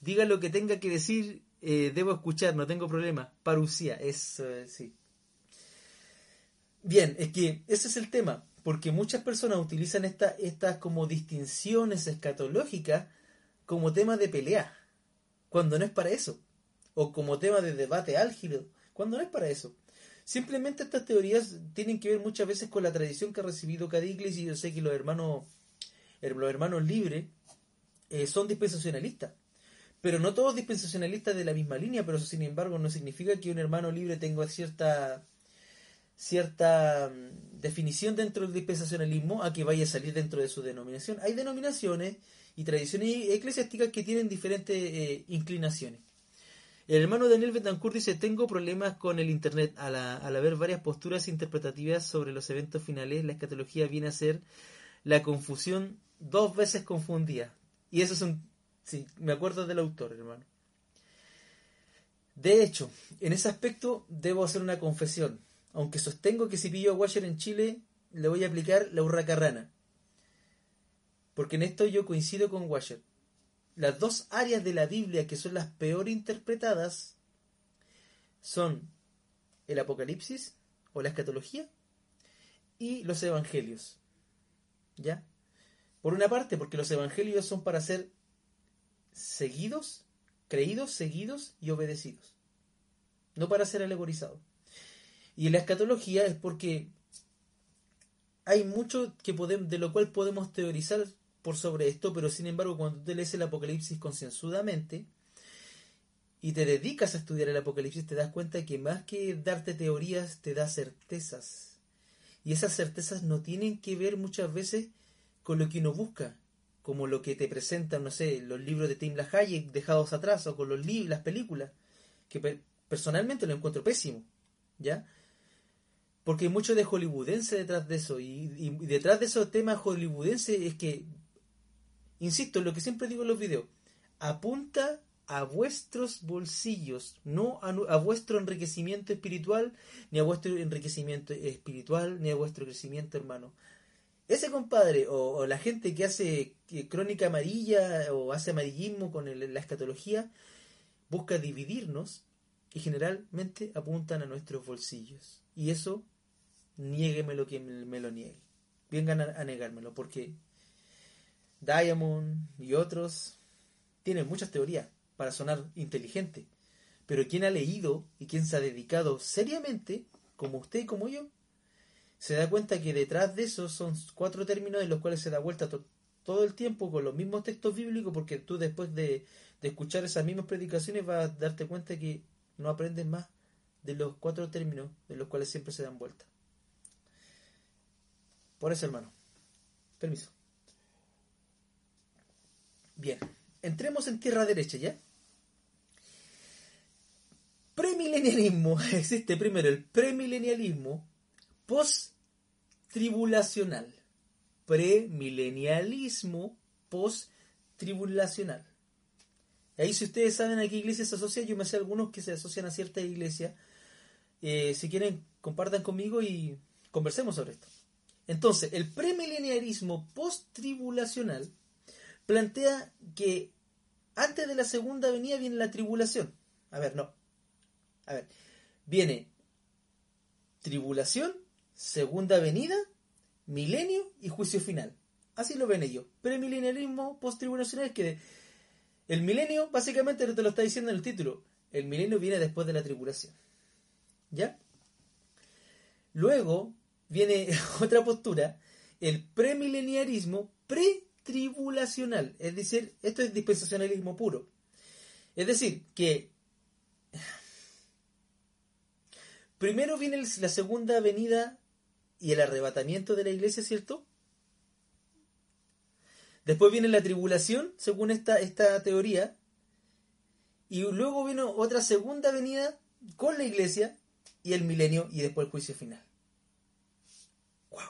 Diga lo que tenga que decir, eh, debo escuchar, no tengo problema. Parucía, es, sí. Bien, es que ese es el tema porque muchas personas utilizan estas como distinciones escatológicas como tema de pelea, cuando no es para eso, o como tema de debate álgido, cuando no es para eso. Simplemente estas teorías tienen que ver muchas veces con la tradición que ha recibido cada iglesia y yo sé que los hermanos, los hermanos libres eh, son dispensacionalistas. Pero no todos dispensacionalistas de la misma línea, pero eso sin embargo no significa que un hermano libre tenga cierta cierta mm, definición dentro del dispensacionalismo a que vaya a salir dentro de su denominación. Hay denominaciones y tradiciones eclesiásticas que tienen diferentes eh, inclinaciones. El hermano Daniel Betancourt dice, tengo problemas con el Internet. Al, haber varias posturas interpretativas sobre los eventos finales, la escatología viene a ser la confusión dos veces confundida. Y eso es un... Sí, me acuerdo del autor, hermano. De hecho, en ese aspecto debo hacer una confesión aunque sostengo que si pillo a Washer en Chile, le voy a aplicar la hurracarrana. Porque en esto yo coincido con Washer. Las dos áreas de la Biblia que son las peor interpretadas son el Apocalipsis o la escatología y los evangelios. ¿Ya? Por una parte, porque los evangelios son para ser seguidos, creídos, seguidos y obedecidos. No para ser alegorizados. Y la escatología es porque hay mucho que podemos, de lo cual podemos teorizar por sobre esto, pero sin embargo cuando tú lees el Apocalipsis concienzudamente y te dedicas a estudiar el Apocalipsis, te das cuenta que más que darte teorías, te da certezas. Y esas certezas no tienen que ver muchas veces con lo que uno busca, como lo que te presentan, no sé, los libros de Tim LaHaye dejados atrás, o con los libros, las películas, que personalmente lo encuentro pésimo, ¿ya? porque hay mucho de hollywoodense detrás de eso. Y, detrás de esos temas hollywoodenses es que, insisto, lo que siempre digo en los videos, apunta a vuestros bolsillos, no a, vuestro enriquecimiento espiritual, ni a vuestro enriquecimiento espiritual, ni a vuestro crecimiento, hermano. Ese compadre, o, la gente que hace crónica amarilla o hace amarillismo con la escatología, busca dividirnos y generalmente apuntan a nuestros bolsillos. Y eso niégueme lo que me lo niegue. Vengan a, negármelo, porque Diamond y otros tienen muchas teorías para sonar inteligente. Pero quien ha leído y quien se ha dedicado seriamente como usted y como yo, se da cuenta que detrás de eso son cuatro términos en los cuales se da vuelta todo el tiempo con los mismos textos bíblicos, porque tú después de, de escuchar esas mismas predicaciones vas a darte cuenta que no aprendes más de los cuatro términos en los cuales siempre se dan vuelta. Por eso, hermano. Permiso. Bien, entremos en tierra derecha, ¿ya? Premilenialismo. Existe primero el premilenialismo post-tribulacional. Premilenialismo post-tribulacional. Ahí si ustedes saben a qué iglesia se asocia, yo me sé algunos que se asocian a cierta iglesia. Eh, si quieren, compartan conmigo y conversemos sobre esto. Entonces, el premilenialismo post-tribulacional plantea que antes de la segunda venida viene la tribulación. A ver, no. A ver, viene tribulación, segunda venida, milenio y juicio final. Así lo ven ellos. Premilenialismo post-tribulacional es que el milenio, básicamente te lo está diciendo en el título, el milenio viene después de la tribulación. ¿Ya? Luego viene otra postura, el premileniarismo pretribulacional. Es decir, esto es dispensacionalismo puro. Es decir, que primero viene la segunda venida y el arrebatamiento de la iglesia, ¿cierto? Después viene la tribulación, según esta, esta teoría. Y luego vino otra segunda venida con la iglesia y el milenio y después el juicio final. ¡Wow!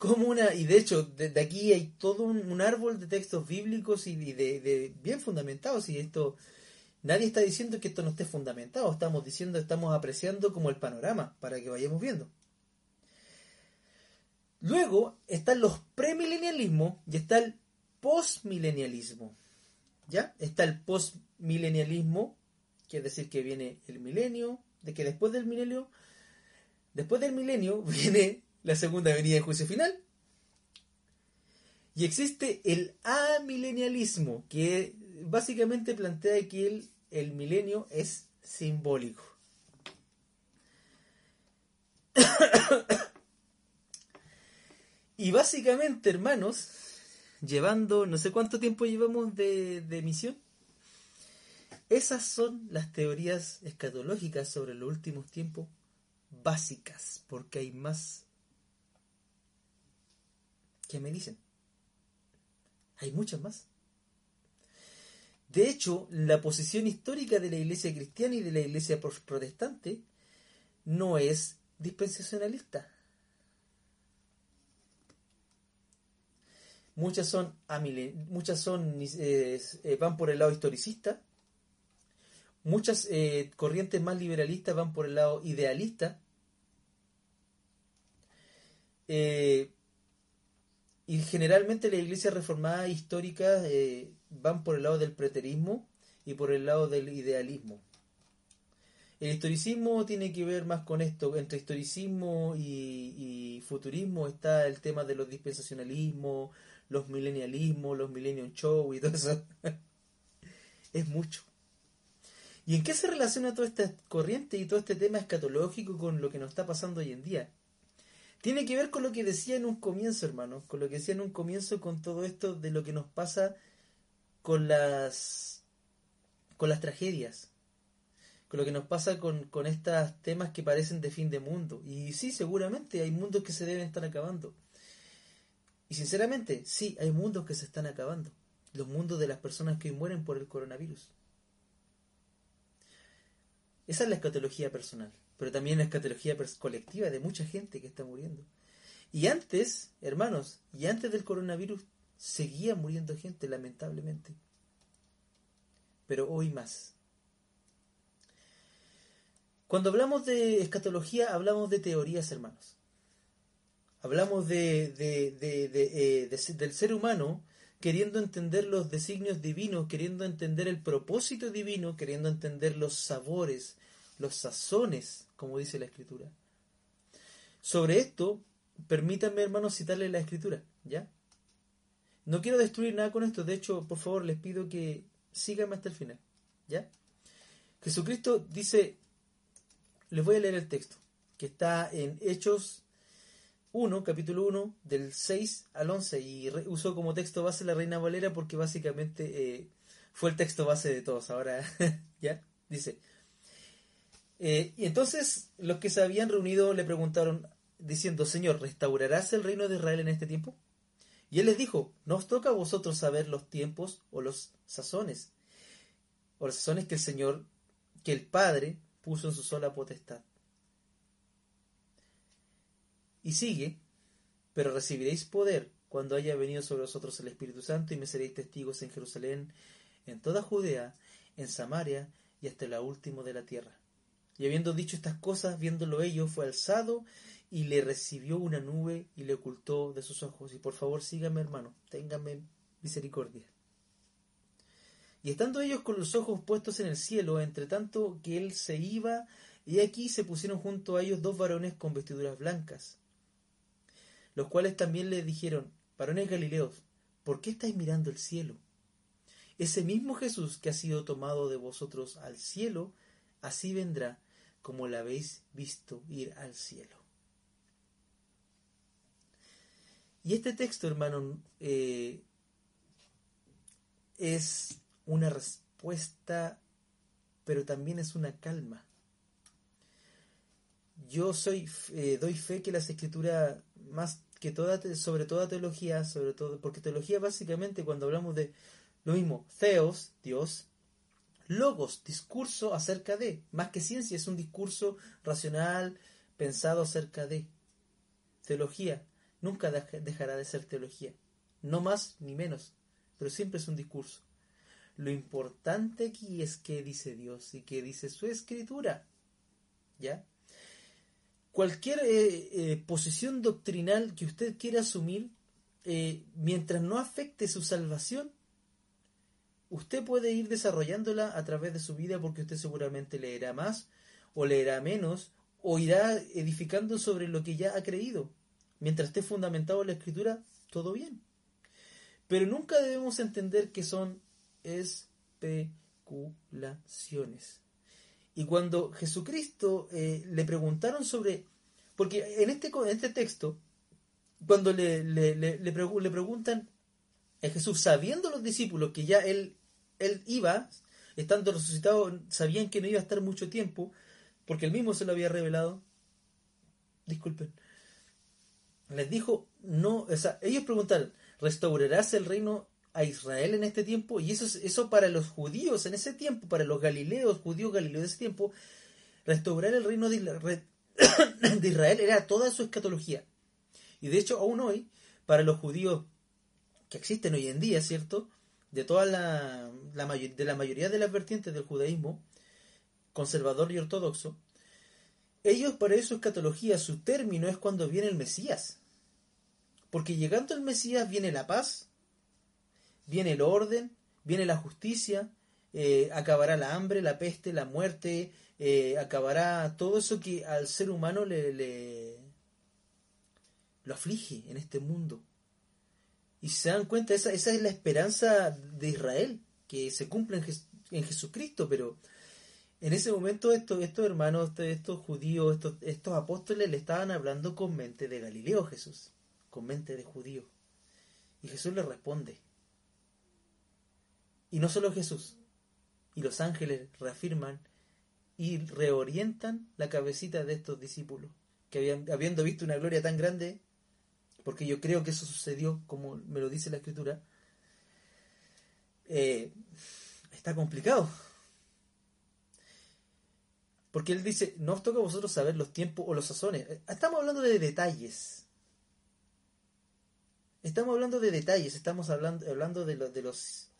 Como una, y de hecho, de, aquí hay todo un, árbol de textos bíblicos y de, bien fundamentados. Y esto, nadie está diciendo que esto no esté fundamentado. Estamos diciendo, estamos apreciando como el panorama para que vayamos viendo. Luego están los premilenialismos y está el postmilenialismo. ¿Ya? Está el postmilenialismo, quiere decir que viene el milenio, de que después del milenio, después del milenio viene la segunda venida de juicio final. Y existe el amilenialismo, que básicamente plantea que el, el milenio es simbólico. Y básicamente, hermanos, llevando, no sé cuánto tiempo llevamos de, de misión, esas son las teorías escatológicas sobre los últimos tiempos básicas, porque hay más que me dicen. Hay muchas más. De hecho, la posición histórica de la iglesia cristiana y de la iglesia protestante no es dispensacionalista. muchas son muchas son eh, eh, van por el lado historicista, muchas eh, corrientes más liberalistas van por el lado idealista, y generalmente la iglesia reformada histórica van por el lado del preterismo y por el lado del idealismo. El historicismo tiene que ver más con esto. Entre historicismo y, y futurismo está el tema de los dispensacionalismos, los milenialismos, los millennium show y todo eso. es mucho. ¿Y en qué se relaciona toda esta corriente y todo este tema escatológico con lo que nos está pasando hoy en día? Tiene que ver con lo que decía en un comienzo, hermano, con lo que decía en un comienzo con todo esto de lo que nos pasa con las con las tragedias, con lo que nos pasa con, con estos temas que parecen de fin de mundo. Y sí, seguramente hay mundos que se deben estar acabando. Y sinceramente, sí, hay mundos que se están acabando. Los mundos de las personas que mueren por el coronavirus. Esa es la escatología personal, pero también la escatología colectiva de mucha gente que está muriendo. Y antes, hermanos, y antes del coronavirus, seguía muriendo gente, lamentablemente. Pero hoy más. Cuando hablamos de escatología, hablamos de teorías, hermanos. Hablamos de, eh, del ser humano queriendo entender los designios divinos, queriendo entender el propósito divino, queriendo entender los sabores, los sazones, como dice la escritura. Sobre esto, permítanme, hermanos, citarle la escritura, ¿ya? No quiero destruir nada con esto, de hecho, por favor, les pido que síganme hasta el final, ¿ya? Jesucristo dice, les voy a leer el texto. que está en Hechos 1, capítulo 1, del 6 al 11, y usó como texto base la Reina Valera porque básicamente eh, fue el texto base de todos. Ahora, ¿ya? Dice. Eh, y entonces los que se habían reunido le preguntaron diciendo, Señor, ¿restaurarás el reino de Israel en este tiempo? Y él les dijo, no os toca a vosotros saber los tiempos o los sazones, o los sazones que el Señor, que el Padre puso en su sola potestad. Y sigue, pero recibiréis poder cuando haya venido sobre vosotros el Espíritu Santo y me seréis testigos en Jerusalén, en toda Judea, en Samaria y hasta la última de la tierra. Y habiendo dicho estas cosas, viéndolo ellos, fue alzado y le recibió una nube y le ocultó de sus ojos. Y por favor, sígame, hermano, téngame misericordia. Y estando ellos con los ojos puestos en el cielo, entre tanto que él se iba, y aquí se pusieron junto a ellos dos varones con vestiduras blancas, los cuales también le dijeron, varones Galileos, ¿por qué estáis mirando el cielo? Ese mismo Jesús que ha sido tomado de vosotros al cielo, así vendrá como la habéis visto ir al cielo. Y este texto, hermano, eh, es una respuesta, pero también es una calma. Yo soy, eh, doy fe que las escrituras, más que toda, sobre toda teología, sobre todo, porque teología básicamente cuando hablamos de lo mismo, theos, Dios, logos, discurso acerca de, más que ciencia, es un discurso racional, pensado acerca de. Teología, nunca dejará de ser teología, no más ni menos, pero siempre es un discurso. Lo importante aquí es qué dice Dios y qué dice su escritura. ¿Ya? Cualquier eh, eh, posición doctrinal que usted quiera asumir, eh, mientras no afecte su salvación, usted puede ir desarrollándola a través de su vida porque usted seguramente leerá más o leerá menos o irá edificando sobre lo que ya ha creído. Mientras esté fundamentado en la escritura, todo bien. Pero nunca debemos entender que son especulaciones. Y cuando Jesucristo eh, le preguntaron sobre, porque en este, este texto, cuando le, le, le, le, preguntan a Jesús, sabiendo los discípulos que ya él, él iba, estando resucitado, sabían que no iba a estar mucho tiempo, porque él mismo se lo había revelado. Disculpen. Les dijo, no, o sea, ellos preguntaron, ¿restaurarás el reino a Israel en este tiempo, y eso, eso para los judíos en ese tiempo, para los galileos, judíos galileos de ese tiempo, restaurar el reino de, Israel era toda su escatología. Y de hecho, aún hoy, para los judíos que existen hoy en día, ¿cierto? De toda la, la de la mayoría de las vertientes del judaísmo, conservador y ortodoxo, ellos para eso escatología, su término es cuando viene el Mesías. Porque llegando el Mesías viene la paz, viene el orden, viene la justicia, eh, acabará la hambre, la peste, la muerte, eh, acabará todo eso que al ser humano le, le, lo aflige en este mundo. Y se dan cuenta, esa, esa es la esperanza de Israel, que se cumple en, en Jesucristo, pero en ese momento estos, hermanos, estos judíos, estos, estos apóstoles le estaban hablando con mente de Galileo Jesús, con mente de judío. Y Jesús le responde, y no solo Jesús. Y los ángeles reafirman y reorientan la cabecita de estos discípulos, que habían, habiendo visto una gloria tan grande, porque yo creo que eso sucedió como me lo dice la escritura, eh, está complicado. Porque él dice, no os toca a vosotros saber los tiempos o los sazones. Eh, estamos hablando de detalles. Estamos hablando de detalles, estamos hablando, hablando de, de los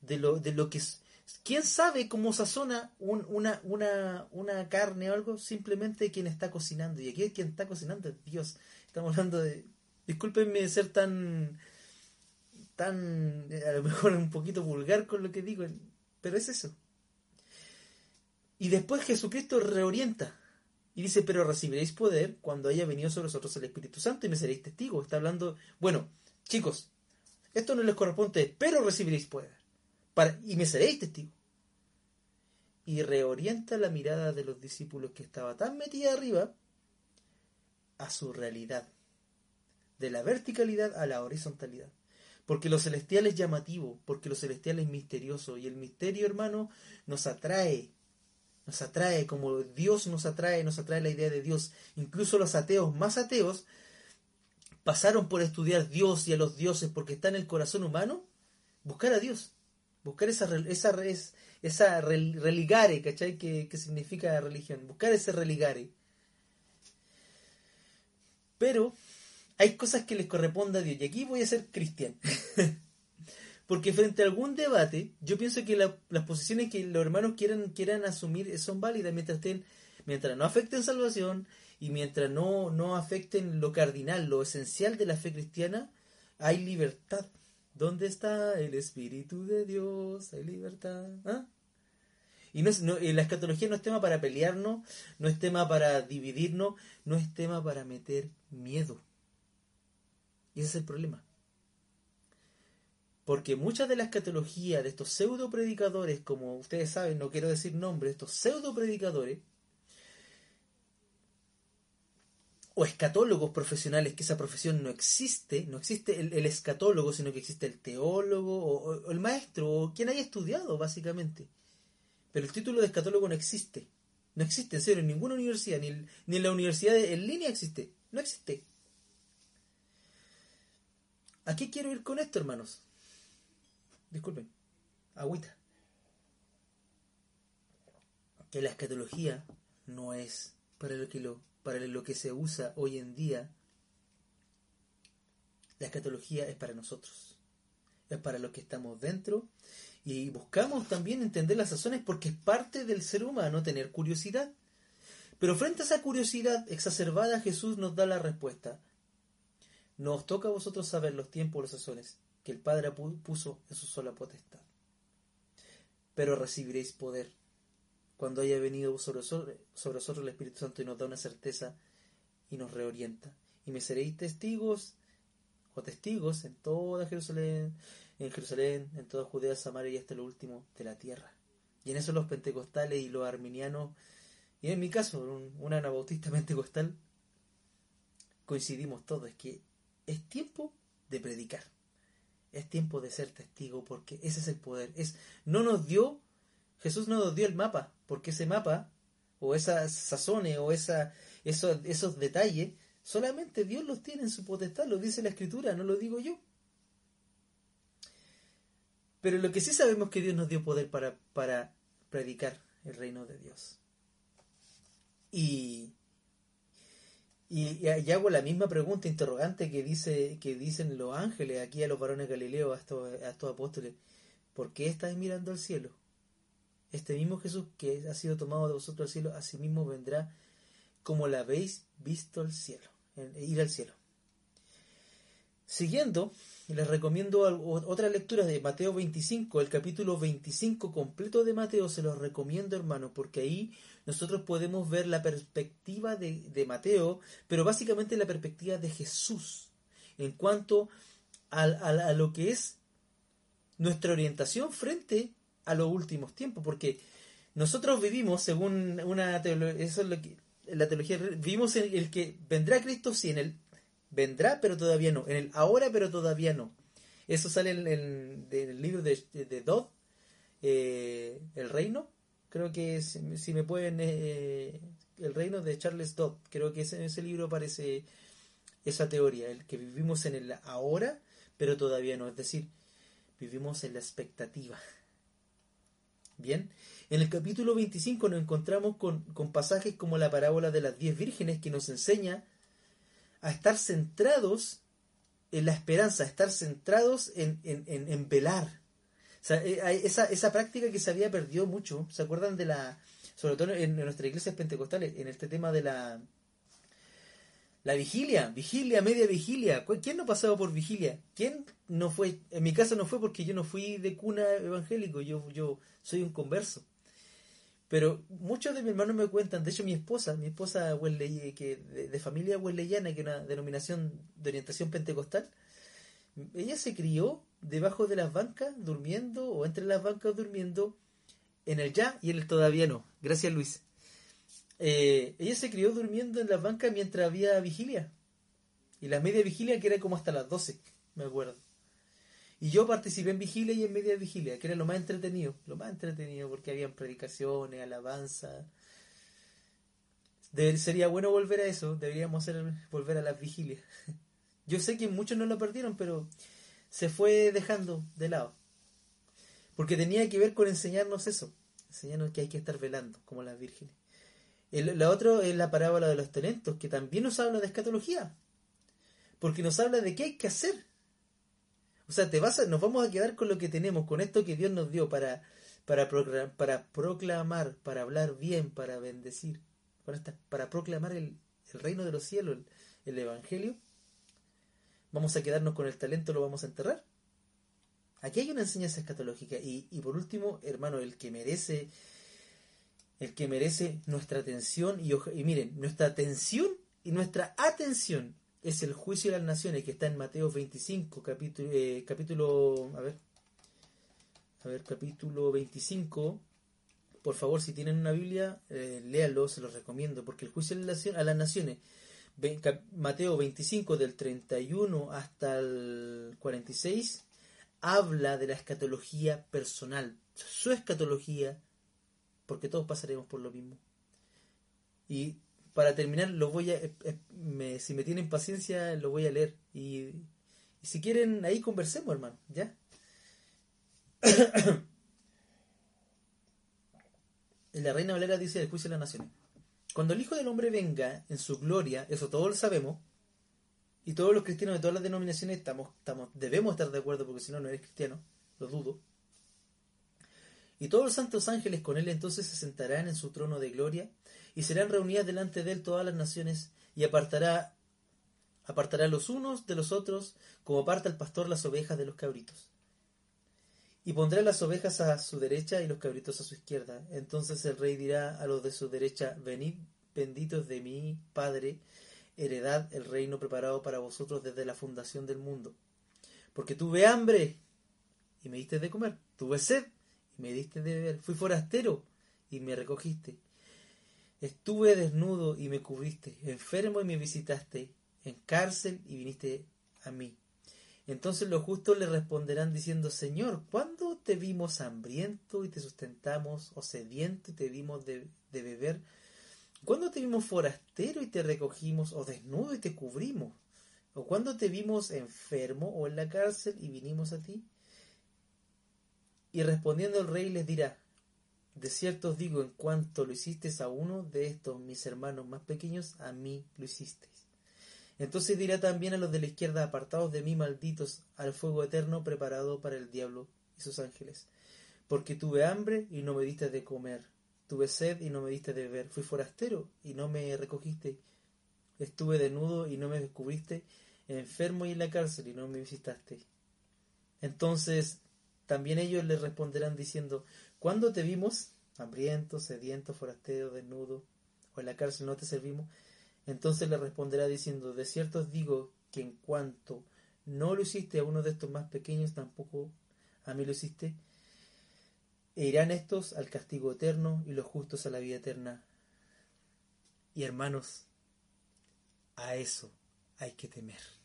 de lo, de lo que es. ¿Quién sabe cómo sazona un, una, una, una carne o algo? Simplemente quien está cocinando. Y aquí quien está cocinando es Dios. Estamos hablando de. Discúlpenme ser tan. tan. a lo mejor un poquito vulgar con lo que digo, pero es eso. Y después Jesucristo reorienta. Y dice, pero recibiréis poder cuando haya venido sobre vosotros el Espíritu Santo y me seréis testigos. Está hablando, bueno, chicos, esto no les corresponde, pero recibiréis poder y me seréis testigo. Y reorienta la mirada de los discípulos que estaba tan metida arriba a su realidad, de la verticalidad a la horizontalidad. Porque lo celestial es llamativo, porque lo celestial es misterioso, y el misterio, hermano, nos atrae, nos atrae como Dios nos atrae, nos atrae la idea de Dios. Incluso los ateos más ateos pasaron por estudiar Dios y a los dioses porque está en el corazón humano, buscar a Dios, buscar esa, esa, esa religare, ¿cachai? Que, que significa religión, buscar ese religare. Pero hay cosas que les corresponde a Dios. Y aquí voy a ser cristiano. Porque frente a algún debate, yo pienso que las posiciones que los hermanos quieran, quieran asumir son válidas mientras estén, mientras no afecten salvación y mientras no, no afecten lo cardinal, lo esencial de la fe cristiana, hay libertad. ¿Dónde está el Espíritu de Dios? Hay libertad. ¿Ah? Y no, es, no la escatología no es tema para pelearnos, no es tema para dividirnos, no es tema para meter miedo. Y ese es el problema. Porque mucha de la escatología de estos pseudo predicadores, como ustedes saben, no quiero decir nombres, estos pseudo predicadores, o escatólogos profesionales, que esa profesión no existe, no existe el, escatólogo, sino que existe el teólogo o, el maestro, o quien haya estudiado, básicamente. Pero el título de escatólogo no existe. No existe, en serio, en ninguna universidad, ni, ni en la universidad en línea existe. No existe. ¿A qué quiero ir con esto, hermanos? Disculpen. Agüita. Que la escatología no es para lo que, lo, para lo que se usa hoy en día. La escatología es para nosotros. Es para los que estamos dentro. Y buscamos también entender las razones porque es parte del ser humano tener curiosidad. Pero frente a esa curiosidad exacerbada, Jesús nos da la respuesta. No os toca a vosotros saber los tiempos o los sazones que el Padre puso en su sola potestad. Pero recibiréis poder cuando haya venido sobre, sobre, el Espíritu Santo y nos da una certeza y nos reorienta. Y me seréis testigos o testigos en toda Jerusalén, en Jerusalén, en toda Judea, Samaria y hasta lo último de la tierra. Y en eso los pentecostales y los arminianos, y en mi caso, un, un anabautista pentecostal, coincidimos todos, que es tiempo de predicar. Es tiempo de ser testigo porque ese es el poder. Es, no nos dio, Jesús no nos dio el mapa, porque ese mapa, o esas sazones, o esa, esos, esos detalles, solamente Dios los tiene en su potestad, lo dice la Escritura, no lo digo yo. Pero lo que sí sabemos que Dios nos dio poder para, para predicar el reino de Dios. Y y, hago la misma pregunta interrogante que dice que dicen los ángeles aquí a los varones Galileo, a estos, a estos apóstoles. ¿Por qué estáis mirando al cielo? Este mismo Jesús que ha sido tomado de vosotros al cielo, así mismo vendrá como la habéis visto al cielo, ir al cielo. Siguiendo, les recomiendo otra lectura de Mateo 25, el capítulo 25 completo de Mateo, se los recomiendo hermano, porque ahí nosotros podemos ver la perspectiva de, Mateo, pero básicamente la perspectiva de Jesús en cuanto a, a, lo que es nuestra orientación frente a los últimos tiempos, porque nosotros vivimos, según una teología, eso es lo que, la teología, vivimos en el que vendrá Cristo, sí, en el vendrá, pero todavía no, en el ahora, pero todavía no. Eso sale en, el libro de, de, Dodd, eh, El Reino, Creo que si, me pueden... Eh, el reino de Charles Dodd, creo que en ese libro aparece esa teoría, el que vivimos en el ahora, pero todavía no, es decir, vivimos en la expectativa. Bien, en el capítulo 25 nos encontramos con, pasajes como la parábola de las diez vírgenes que nos enseña a estar centrados en la esperanza, a estar centrados en, en, en velar, eh, esa, esa práctica que se había perdido mucho, ¿se acuerdan de la, sobre todo en, nuestras iglesias pentecostales, en este tema de la, la vigilia, vigilia, media vigilia. ¿Quién no ha pasado por vigilia? ¿Quién no fue? En mi caso no fue porque yo no fui de cuna evangélico, yo, yo soy un converso. Pero muchos de mis hermanos me cuentan, de hecho mi esposa, mi esposa que de, familia wesleyana, que es una denominación de orientación pentecostal, ella se crió debajo de las bancas durmiendo o entre las bancas durmiendo en el ya y en el todavía no. Gracias Luis. eh, ella se crió durmiendo en la banca mientras había vigilia. Y la media vigilia que era como hasta las 12, me acuerdo. Y yo participé en vigilia y en media vigilia, que era lo más entretenido, lo más entretenido porque habían predicaciones, alabanza. sería bueno volver a eso, deberíamos hacer, volver a las vigilias. Yo sé que muchos no lo perdieron, pero se fue dejando de lado. Porque tenía que ver con enseñarnos eso, enseñarnos que hay que estar velando, como las vírgenes. la otra es la parábola de los talentos, que también nos habla de escatología, porque nos habla de qué hay que hacer. O sea, te vas nos vamos a quedar con lo que tenemos, con esto que Dios nos dio para, para, proclamar, para hablar bien, para bendecir, para, para proclamar el, reino de los cielos, el Evangelio vamos a quedarnos con el talento, lo vamos a enterrar. Aquí hay una enseñanza escatológica. Y, por último, hermano, el que merece, el que merece nuestra atención, y, y miren, nuestra atención y nuestra atención es el juicio de las naciones que está en Mateo 25, capítulo, eh, capítulo, a ver, a ver, capítulo 25. Por favor, si tienen una Biblia, eh, léanlo, se los recomiendo, porque el juicio a las naciones Mateo 25 del 31 hasta el 46 habla de la escatología personal, su escatología, porque todos pasaremos por lo mismo. Y para terminar, lo voy a, eh, eh, si me tienen paciencia, lo voy a leer. Y, si quieren, ahí conversemos, hermano, ¿ya? la Reina Valera dice el juicio de las naciones. Cuando el Hijo del Hombre venga en su gloria, eso todos lo sabemos, y todos los cristianos de todas las denominaciones estamos, estamos, debemos estar de acuerdo porque si no, no eres cristiano, lo dudo. Y todos los santos ángeles con él entonces se sentarán en su trono de gloria y serán reunidas delante de él todas las naciones y apartará apartará los unos de los otros como aparta el pastor las ovejas de los cabritos. Y pondrá las ovejas a su derecha y los cabritos a su izquierda. Entonces el rey dirá a los de su derecha, venid benditos de mi Padre, heredad el reino preparado para vosotros desde la fundación del mundo. Porque tuve hambre y me diste de comer, tuve sed y me diste de beber, fui forastero y me recogiste. Estuve desnudo y me cubriste, enfermo y me visitaste, en cárcel y viniste a mí. Entonces los justos le responderán diciendo, Señor, ¿cuándo te vimos hambriento y te sustentamos, o sediento y te dimos de, beber? ¿Cuándo te vimos forastero y te recogimos, o desnudo y te cubrimos? ¿O cuándo te vimos enfermo o en la cárcel y vinimos a ti? Y respondiendo el rey les dirá, de cierto os digo, en cuanto lo hiciste a uno de estos mis hermanos más pequeños, a mí lo hiciste. Entonces dirá también a los de la izquierda, apartados de mí, malditos, al fuego eterno preparado para el diablo y sus ángeles. Porque tuve hambre y no me diste de comer, tuve sed y no me diste de beber, fui forastero y no me recogiste, estuve desnudo y no me descubriste, enfermo y en la cárcel y no me visitaste. Entonces también ellos le responderán diciendo, ¿cuándo te vimos? Hambriento, sediento, forastero, desnudo, o en la cárcel no te servimos. Entonces le responderá diciendo, de cierto os digo que en cuanto no lo hiciste a uno de estos más pequeños, tampoco a mí lo hiciste. E irán estos al castigo eterno y los justos a la vida eterna. Y hermanos, a eso hay que temer.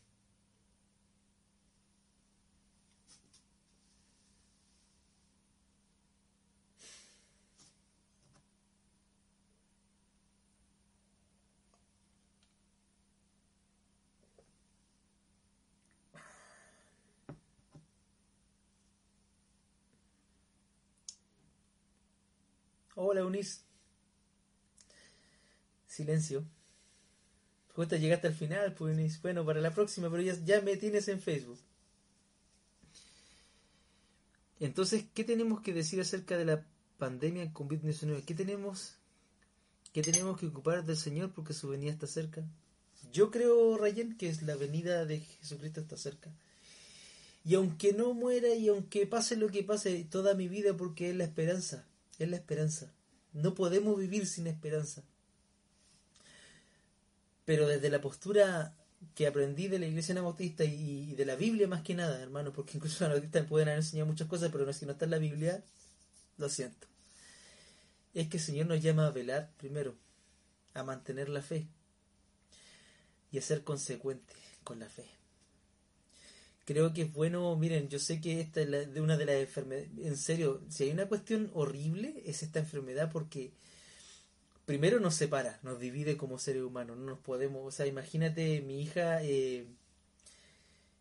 Hola, Eunice. Silencio. Justo llegaste al final, pues Bueno, para la próxima, pero ya, me tienes en Facebook. Entonces, ¿qué tenemos que decir acerca de la pandemia con COVID-19? ¿Qué tenemos, ¿Qué tenemos que ocupar del Señor porque su venida está cerca? Yo creo, Rayen, que es la venida de Jesucristo está cerca. Y aunque no muera y aunque pase lo que pase toda mi vida, porque es la esperanza, es la esperanza. No podemos vivir sin esperanza. Pero desde la postura que aprendí de la iglesia anabautista y de la Biblia más que nada, hermano, porque incluso los anabautistas pueden haber enseñado muchas cosas, pero no, si no está en la Biblia, lo siento. Es que el Señor nos llama a velar primero. a mantener la fe y a ser consecuente con la fe. Creo que es bueno, miren, yo sé que esta es de una de las enfermedades, en serio, si hay una cuestión horrible es esta enfermedad porque primero nos separa, nos divide como seres humanos, no nos podemos, o sea, imagínate mi hija, eh,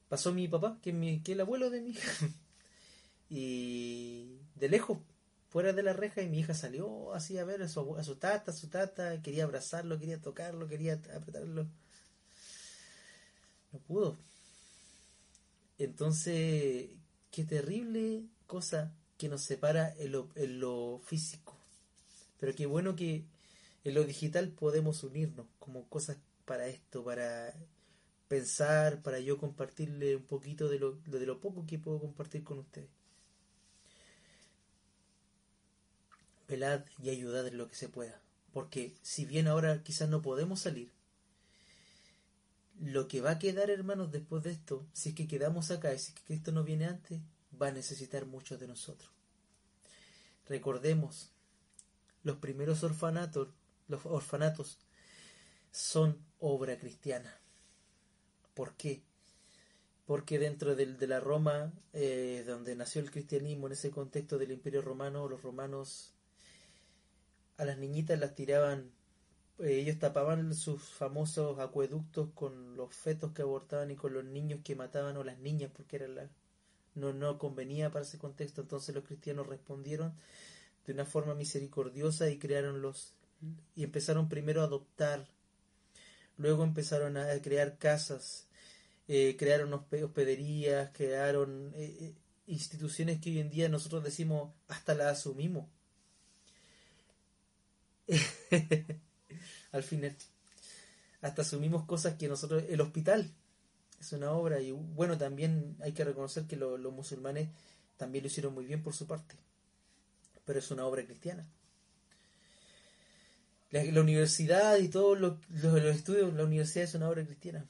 pasó mi papá, que es, que el abuelo de mi hija, y de lejos, fuera de la reja, y mi hija salió así a ver a su, a su tata, a su tata, quería abrazarlo, quería tocarlo, quería apretarlo. No pudo. Entonces, qué terrible cosa que nos separa en lo, físico. Pero qué bueno que en lo digital podemos unirnos como cosas para esto, para pensar, para yo compartirle un poquito de lo, de lo poco que puedo compartir con ustedes. Velad y ayudad en lo que se pueda. Porque si bien ahora quizás no podemos salir, lo que va a quedar, hermanos, después de esto, si es que quedamos acá y si es que Cristo no viene antes, va a necesitar mucho de nosotros. Recordemos, los primeros orfanatos, los orfanatos son obra cristiana. ¿Por qué? Porque dentro de, la Roma, eh, donde nació el cristianismo, en ese contexto del Imperio Romano, los romanos a las niñitas las tiraban ellos tapaban sus famosos acueductos con los fetos que abortaban y con los niños que mataban o las niñas porque era la no no convenía para ese contexto. Entonces los cristianos respondieron de una forma misericordiosa y crearon los y empezaron primero a adoptar. Luego empezaron a crear casas eh, crearon hospederías crearon eh, instituciones que hoy en día nosotros decimos hasta las asumimos al final. Hasta asumimos cosas que nosotros, el hospital es una obra y bueno, también hay que reconocer que los musulmanes también lo hicieron muy bien por su parte, pero es una obra cristiana. La, universidad y todos los, estudios, la universidad es una obra cristiana.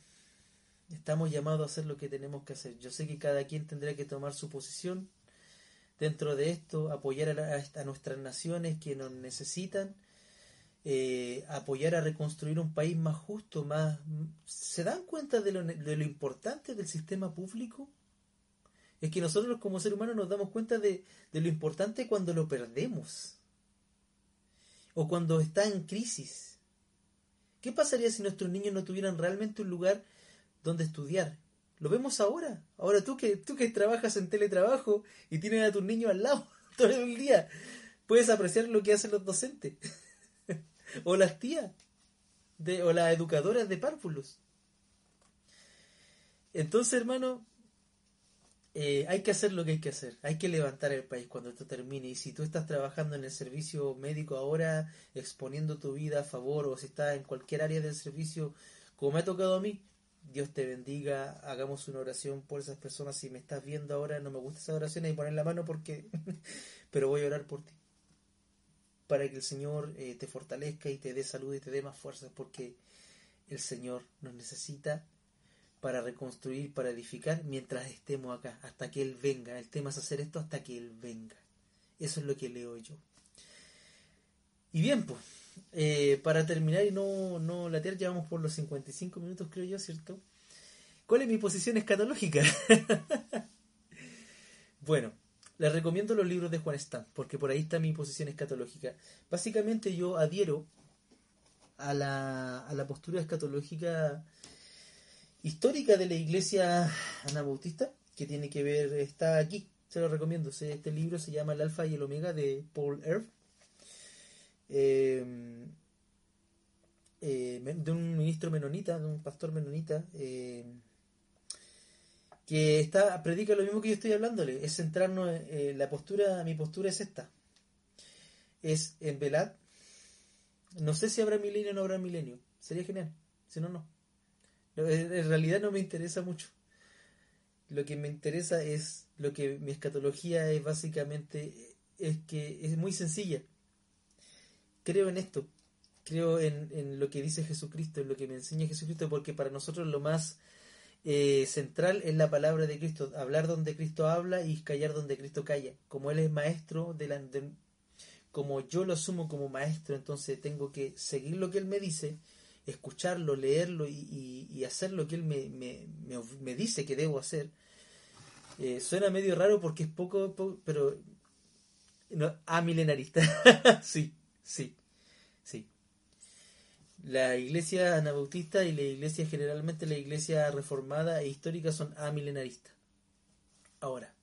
Estamos llamados a hacer lo que tenemos que hacer. Yo sé que cada quien tendrá que tomar su posición dentro de esto, apoyar a, a nuestras naciones que nos necesitan eh, apoyar a reconstruir un país más justo, más... ¿Se dan cuenta de lo, de lo importante del sistema público? Es que nosotros como seres humanos nos damos cuenta de, de lo importante cuando lo perdemos o cuando está en crisis. ¿Qué pasaría si nuestros niños no tuvieran realmente un lugar donde estudiar? Lo vemos ahora. Ahora tú que tú que trabajas en teletrabajo y tienes a tus niños al lado todo el día, puedes apreciar lo que hacen los docentes. o las tías, de, o las educadoras de párvulos. Entonces, hermano, eh, hay que hacer lo que hay que hacer. Hay que levantar el país cuando esto termine. Y si tú estás trabajando en el servicio médico ahora, exponiendo tu vida a favor, o si estás en cualquier área del servicio, como me ha tocado a mí, Dios te bendiga. Hagamos una oración por esas personas. Si me estás viendo ahora, no me gusta esa oración, y poner la mano porque. Pero voy a orar por ti para que el Señor eh, te fortalezca y te dé salud y te dé más fuerzas, porque el Señor nos necesita para reconstruir, para edificar, mientras estemos acá, hasta que Él venga. El tema es hacer esto hasta que Él venga. Eso es lo que leo yo. Y bien, pues, eh, para terminar y no, no latear, ya vamos por los 55 minutos, creo yo, ¿cierto? ¿Cuál es mi posición escatológica? bueno, les recomiendo los libros de Juan Stan, porque por ahí está mi posición escatológica. Básicamente yo adhiero a la, a la postura escatológica histórica de la iglesia anabautista, que tiene que ver, está aquí, se lo recomiendo. Este libro se llama El Alfa y el Omega de Paul Erb. Eh, eh, de un ministro menonita, de un pastor menonita. Eh, que está predica lo mismo que yo estoy hablándole, es centrarnos en, la postura, mi postura es esta, es en velar, no sé si habrá milenio o no habrá milenio, sería genial, si no, no. En realidad no me interesa mucho. Lo que me interesa es lo que mi escatología es básicamente, es que es muy sencilla. Creo en esto, creo en, en lo que dice Jesucristo, en lo que me enseña Jesucristo, porque para nosotros lo más eh, central es la palabra de Cristo, hablar donde Cristo habla y callar donde Cristo calla. Como Él es maestro de la, como yo lo asumo como maestro, entonces tengo que seguir lo que él me dice, escucharlo, leerlo y, hacer lo que él me, me, me, dice que debo hacer. Eh, suena medio raro porque es poco, pero no, a milenarista. sí, sí. La iglesia anabautista y la iglesia generalmente la iglesia reformada e histórica son amilenaristas. Ahora,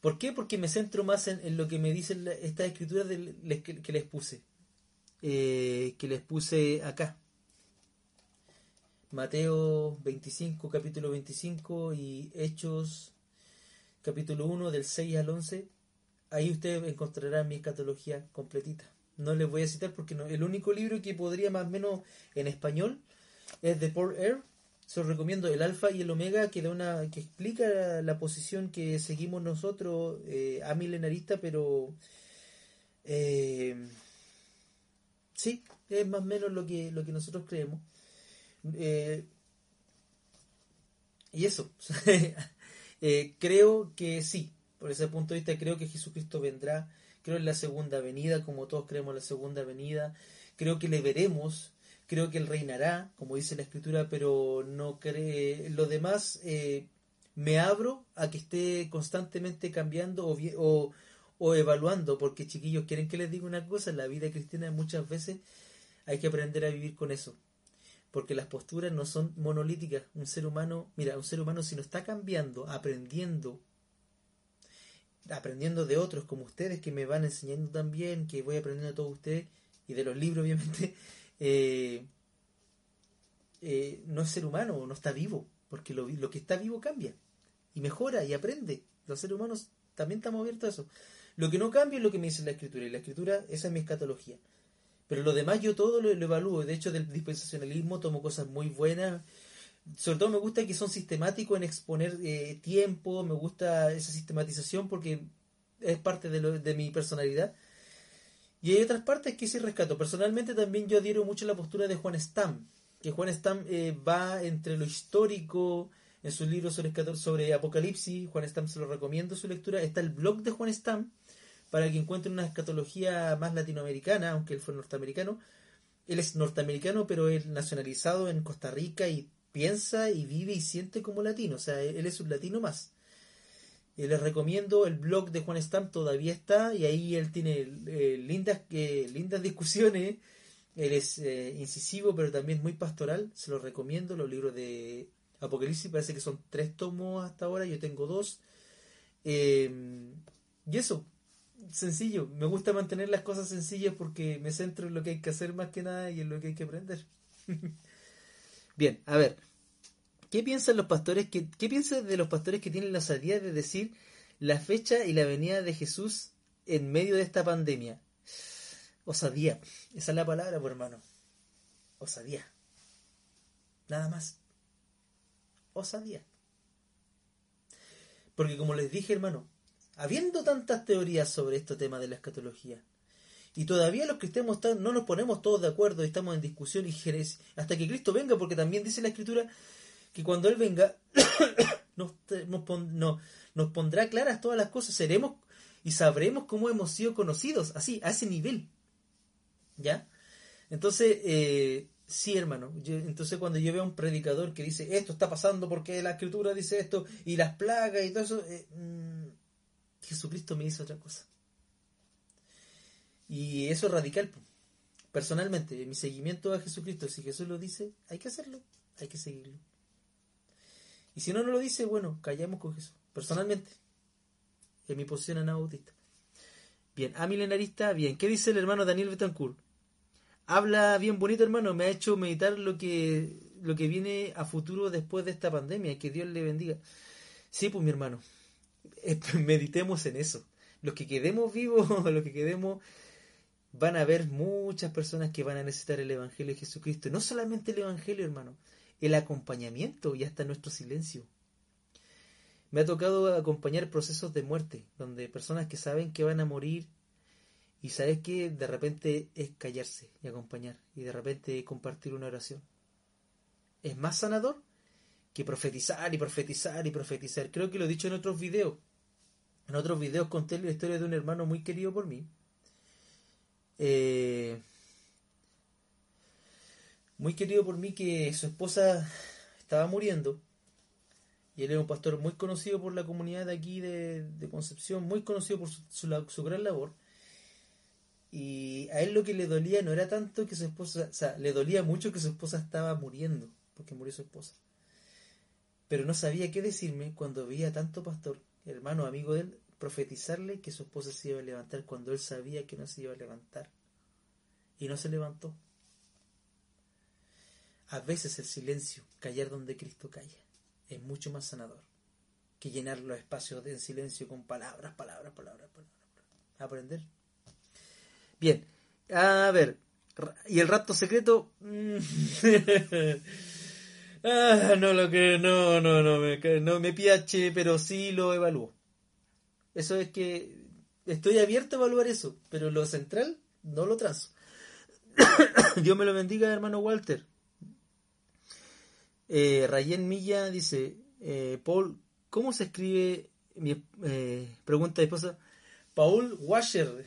¿por qué? Porque me centro más en, lo que me dicen estas escrituras que, les puse. Eh, que les puse acá. Mateo 25, capítulo 25 y Hechos capítulo 1 del 6 al 11. Ahí ustedes encontrarán mi escatología completita. No les voy a citar porque no, el único libro que podría más o menos en español es de Paul Air. Se recomiendo el alfa y el omega que da una que explica la, posición que seguimos nosotros eh, a milenarista pero eh, sí es más o menos lo que lo que nosotros creemos. Eh, y eso creo que sí por ese punto de vista creo que Jesucristo vendrá creo en la segunda venida como todos creemos en la segunda venida creo que le veremos creo que él reinará, como dice la escritura, pero no cree. Lo demás, eh, me abro a que esté constantemente cambiando o, o, evaluando, porque chiquillos, quieren que les diga una cosa, en la vida cristiana muchas veces hay que aprender a vivir con eso. Porque las posturas no son monolíticas. Un ser humano, mira, un ser humano si no está cambiando, aprendiendo, aprendiendo de otros como ustedes que me van enseñando también, que voy aprendiendo de todos ustedes y de los libros obviamente, eh, eh, no es ser humano, no está vivo, porque lo, lo, que está vivo cambia y mejora y aprende. Los seres humanos también estamos abiertos a eso. Lo que no cambia es lo que me dice la escritura, y la escritura, esa es mi escatología. Pero lo demás yo todo lo, evalúo. De hecho, del dispensacionalismo tomo cosas muy buenas. Sobre todo me gusta que son sistemáticos en exponer eh, tiempo, me gusta esa sistematización porque es parte de, mi personalidad y hay otras partes que sí rescato. Personalmente también yo adhiero mucho a la postura de Juan Stam, que Juan Stam eh, va entre lo histórico, en sus libros sobre, sobre Apocalipsis, Juan Stam se lo recomiendo su lectura, está el blog de Juan Stam, para que encuentre una escatología más latinoamericana, aunque él fue norteamericano. Él es norteamericano, pero es nacionalizado en Costa Rica y piensa y vive y siente como latino, o sea, él es un latino más. Eh, les recomiendo el blog de Juan Stam, todavía está, y ahí él tiene eh, lindas, eh, lindas discusiones. Él es incisivo, pero también muy pastoral. Se lo recomiendo. Los libros de Apocalipsis parece que son tres tomos hasta ahora. Yo tengo dos. Em, y eso, sencillo. Me gusta mantener las cosas sencillas porque me centro en lo que hay que hacer más que nada y en lo que hay que aprender. Bien, a ver. ¿Qué piensan los pastores? Que, ¿Qué piensan de los pastores que tienen la osadía de decir la fecha y la venida de Jesús en medio de esta pandemia? Osadía. Esa es la palabra, por hermano. Osadía. Nada más. Osadía. Porque como les dije, hermano, habiendo tantas teorías sobre este tema de la escatología, y todavía los cristianos no nos ponemos todos de acuerdo y estamos en discusión y jerez hasta que Cristo venga, porque también dice la Escritura que cuando Él venga nos, nos, pondrá claras todas las cosas, seremos y sabremos cómo hemos sido conocidos, así, a ese nivel. ¿Ya? Entonces, eh, sí, hermano. entonces, cuando yo veo a un predicador que dice esto está pasando porque la escritura dice esto y las plagas y todo eso, eh, mm, Jesucristo me dice otra cosa. Y eso es radical. Personalmente, mi seguimiento a Jesucristo, si Jesús lo dice, hay que hacerlo, hay que seguirlo. Y si no nos lo dice, bueno, callemos con Jesús. Personalmente, en mi posición anabautista. Bien, a milenarista, bien. ¿Qué dice el hermano Daniel Betancourt? Habla bien bonito, hermano. Me ha hecho meditar lo que, lo que viene a futuro después de esta pandemia. Que Dios le bendiga. Sí, pues mi hermano. Meditemos en eso. Los que quedemos vivos, los que quedemos, van a haber muchas personas que van a necesitar el Evangelio de Jesucristo. No solamente el Evangelio, hermano el acompañamiento y hasta nuestro silencio. Me ha tocado acompañar procesos de muerte, donde personas que saben que van a morir y sabes que de repente es callarse y acompañar y de repente compartir una oración. Es más sanador que profetizar y profetizar y profetizar. Creo que lo he dicho en otros videos. En otros videos conté la historia de un hermano muy querido por mí, eh, muy querido por mí que su esposa estaba muriendo. Y él era un pastor muy conocido por la comunidad de aquí de, Concepción, muy conocido por su, su, gran labor. Y a él lo que le dolía no era tanto que su esposa, o sea, le dolía mucho que su esposa estaba muriendo, porque murió su esposa. Pero no sabía qué decirme cuando veía tanto pastor, hermano, amigo de él, profetizarle que su esposa se iba a levantar cuando él sabía que no se iba a levantar. Y no se levantó. A veces el silencio, callar donde Cristo calla, es mucho más sanador que llenar los espacios en silencio con palabras, palabras, palabras, palabras. Aprender. Bien, a ver, y el rapto secreto. Mm, ah, no lo que no, no, no me, no me piache, pero sí lo evalúo. Eso es que estoy abierto a evaluar eso, pero lo central no lo trazo. Dios me lo bendiga, hermano Walter. Eh, Rayen Milla dice, eh, Paul, ¿cómo se escribe mi eh, pregunta de esposa? Paul Washer.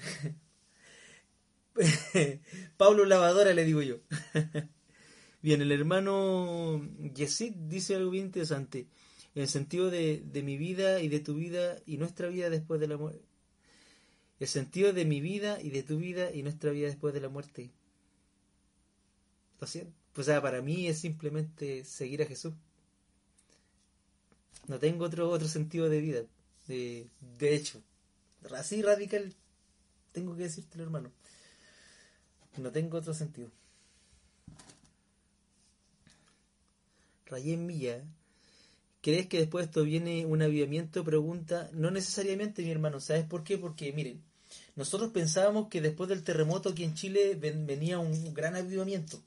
Pablo Lavadora le digo yo. bien, el hermano Yesid dice algo bien interesante. En el sentido de, de mi vida y de tu vida y nuestra vida después de la muerte. El sentido de mi vida y de tu vida y nuestra vida después de la muerte. Lo siento. Pues para mí es simplemente seguir a Jesús. No tengo otro, otro sentido de vida. De, de hecho, así radical, tengo que decírtelo, hermano. No tengo otro sentido. Rayén Milla, ¿crees que después de esto viene un avivamiento? Pregunta, no necesariamente, mi hermano. ¿Sabes por qué? Porque, miren, nosotros pensábamos que después del terremoto aquí en Chile venía un gran avivamiento.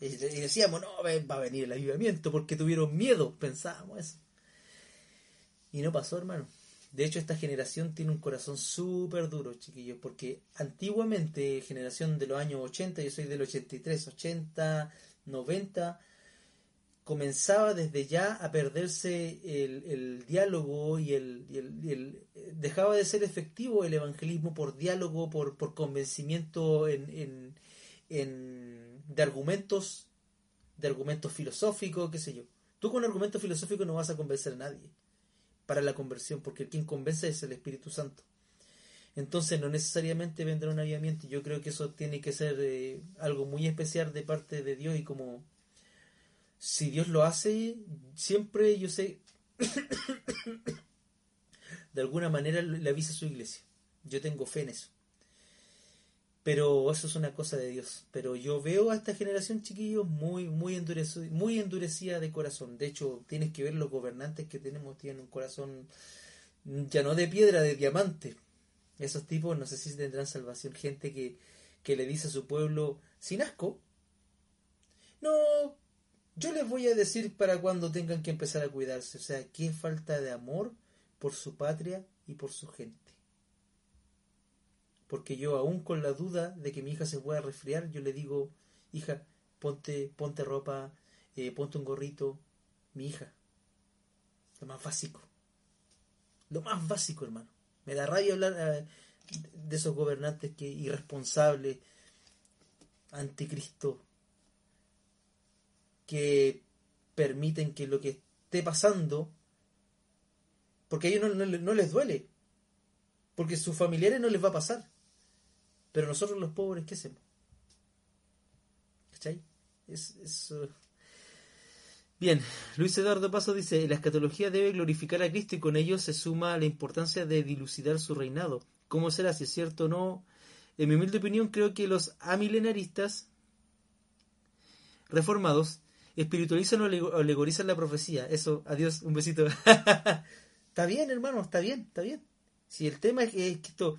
Y decíamos, no, va a venir el avivamiento porque tuvieron miedo, pensábamos eso. Y no pasó, hermano. De hecho, esta generación tiene un corazón súper duro, chiquillos, porque antiguamente, generación de los años 80, yo soy del 83, 80, 90, comenzaba desde ya a perderse el, diálogo y el, dejaba de ser efectivo el evangelismo por diálogo, por, por convencimiento en de argumentos, de argumentos filosóficos, qué sé yo. Tú con argumentos filosóficos no vas a convencer a nadie para la conversión, porque quien convence es el Espíritu Santo. Entonces no necesariamente vendrá un avivamiento. Yo creo que eso tiene que ser eh, algo muy especial de parte de Dios y como si Dios lo hace, siempre yo sé, de alguna manera le avisa a su iglesia. Yo tengo fe en eso. Pero eso es una cosa de Dios. Pero yo veo a esta generación, chiquillos, muy, muy, endurecida, muy endurecida de corazón. De hecho, tienes que ver los gobernantes que tenemos, tienen un corazón ya no de piedra, de diamante. Esos tipos no sé si tendrán salvación. Gente que, que le dice a su pueblo, sin asco, no, yo les voy a decir para cuando tengan que empezar a cuidarse. O sea, qué falta de amor por su patria y por su gente porque yo aún con la duda de que mi hija se pueda resfriar, yo le digo, hija, ponte, ponte ropa, eh, ponte un gorrito, mi hija. Lo más básico. Lo más básico, hermano. Me da rabia hablar eh, de esos gobernantes que irresponsables, anticristo, que permiten que lo que esté pasando, porque a ellos no, no les duele, porque a sus familiares no les va a pasar. Pero nosotros los pobres, ¿qué hacemos? ¿Cachai? Es, uh, Bien, Luis Eduardo Paso dice, la escatología debe glorificar a Cristo y con ello se suma la importancia de dilucidar su reinado. ¿Cómo será? Si es cierto o no. En mi humilde opinión, creo que los amilenaristas reformados espiritualizan o alegorizan la profecía. Eso, adiós, un besito. está bien, hermano, está bien, está bien. Si el tema es que esto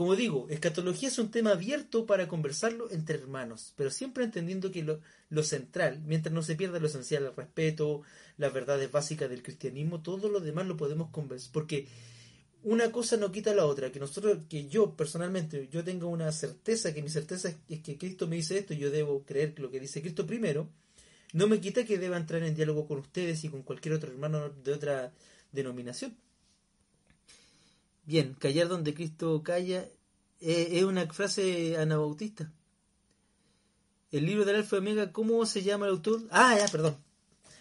como digo, escatología es un tema abierto para conversarlo entre hermanos, pero siempre entendiendo que lo, central, mientras no se pierda lo esencial, el respeto, las verdades básicas del cristianismo, todo lo demás lo podemos conversar, porque una cosa no quita la otra, que nosotros, que yo personalmente, yo tengo una certeza, que mi certeza es que Cristo me dice esto, yo debo creer lo que dice Cristo primero, no me quita que deba entrar en diálogo con ustedes y con cualquier otro hermano de otra denominación. Bien, callar donde Cristo calla eh, es una frase anabautista. El libro del Alfa y Omega, ¿cómo se llama el autor? Ah, ya, perdón.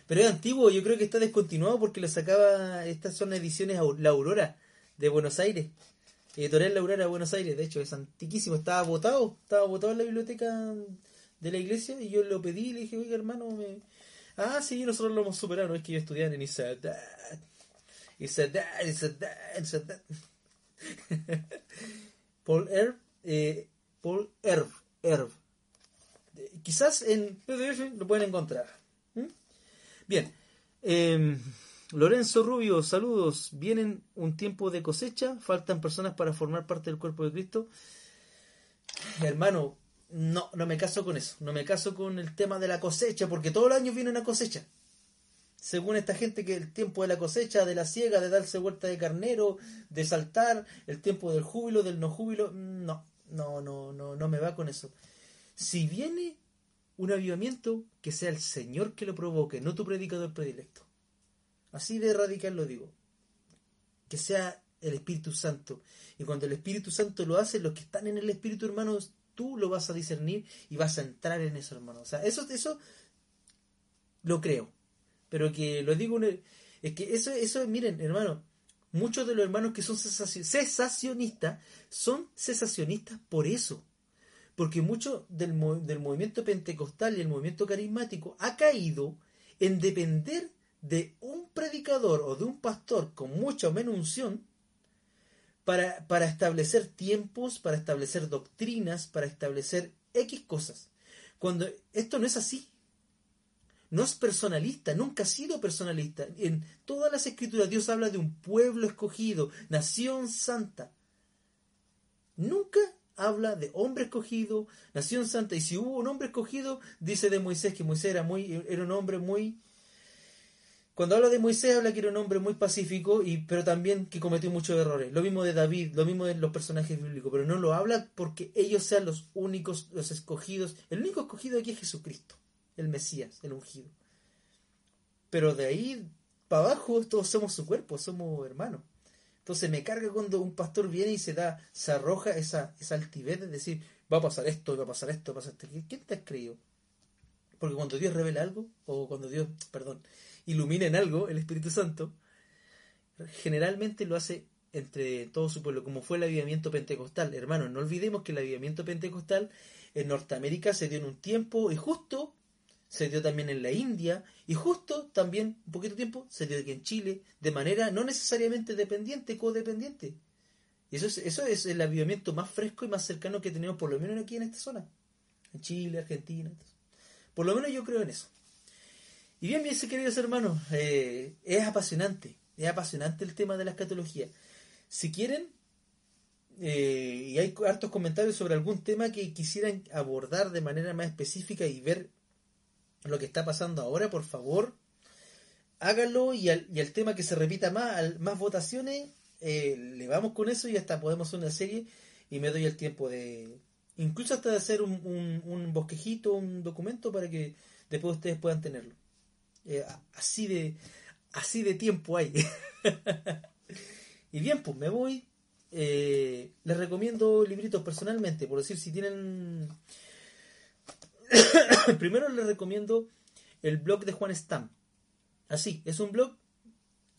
Pero es antiguo, yo creo que está descontinuado porque lo sacaba, estas son ediciones La Aurora de Buenos Aires. Editorial La Aurora de Buenos Aires, de hecho es antiquísimo, estaba votado, estaba votado en la biblioteca de la iglesia y yo lo pedí y le dije, oiga hermano, me... Ah, sí, nosotros lo hemos superado, es que yo estudié en Isadat. Isadat, Isadat, Isadat. Paul Erb, eh, Paul Erb, Erb. Quizás en PDF lo pueden encontrar. Bien. Eh, Lorenzo Rubio, saludos. Vienen un tiempo de cosecha, faltan personas para formar parte del cuerpo de Cristo. Hermano, no, no me caso con eso. No me caso con el tema de la cosecha, porque todos los años viene una cosecha. Según esta gente que el tiempo de la cosecha, de la ciega, de darse vuelta de carnero, de saltar, el tiempo del júbilo, del no júbilo, no, no, no, no, no me va con eso. Si viene un avivamiento, que sea el Señor que lo provoque, no tu predicador predilecto. Así de radical lo digo. Que sea el Espíritu Santo. Y cuando el Espíritu Santo lo hace, los que están en el Espíritu, hermanos, tú lo vas a discernir y vas a entrar en eso, hermano. O sea, eso, eso lo creo. Pero que lo digo, es que eso, eso, miren, hermano, muchos de los hermanos que son cesacionistas son cesacionistas por eso. Porque mucho del, del movimiento pentecostal y el movimiento carismático ha caído en depender de un predicador o de un pastor con mucha o menos unción para, para establecer tiempos, para establecer doctrinas, para establecer X cosas. Cuando esto no es así. No es personalista, nunca ha sido personalista. En todas las escrituras Dios habla de un pueblo escogido, nación santa. Nunca habla de hombre escogido, nación santa. Y si hubo un hombre escogido, dice de Moisés que Moisés era, muy, era un hombre muy cuando habla de Moisés habla que era un hombre muy pacífico, y, pero también que cometió muchos errores. Lo mismo de David, lo mismo de los personajes bíblicos, pero no lo habla porque ellos sean los únicos, los escogidos. El único escogido aquí es Jesucristo, el Mesías, el ungido. Pero de ahí para abajo todos somos su cuerpo, somos hermanos. Entonces me carga cuando un pastor viene y se da, se arroja esa, esa altivez de decir, va a pasar esto, va a pasar esto, va a pasar esto. ¿Quién te has creído? Porque cuando Dios revela algo, o cuando Dios, perdón, ilumina en algo, el Espíritu Santo, generalmente lo hace entre todo su pueblo, como fue el avivamiento pentecostal. Hermanos, no olvidemos que el avivamiento pentecostal en Norteamérica se dio en un tiempo y justo se dio también en la India y justo también un poquito tiempo se dio aquí en Chile de manera no necesariamente dependiente, codependiente. Y eso es, eso es el avivamiento más fresco y más cercano que tenemos por lo menos aquí en esta zona. En Chile, Argentina. Por lo menos yo creo en eso. Y bien, bien, queridos hermanos, eh, es apasionante, es apasionante el tema de la escatología. Si quieren, eh, y hay hartos comentarios sobre algún tema que quisieran abordar de manera más específica y ver lo que está pasando ahora, por favor, háganlo y al, y al tema que se repita más, más votaciones, eh, le vamos con eso y hasta podemos hacer una serie y me doy el tiempo de, incluso hasta de hacer un, un bosquejito, un documento para que después ustedes puedan tenerlo. Eh, así, de, así de tiempo hay. y bien, pues me voy. Eh, les recomiendo libritos personalmente, por decir, si tienen... Primero les recomiendo el blog de Juan Stam. Así, es un blog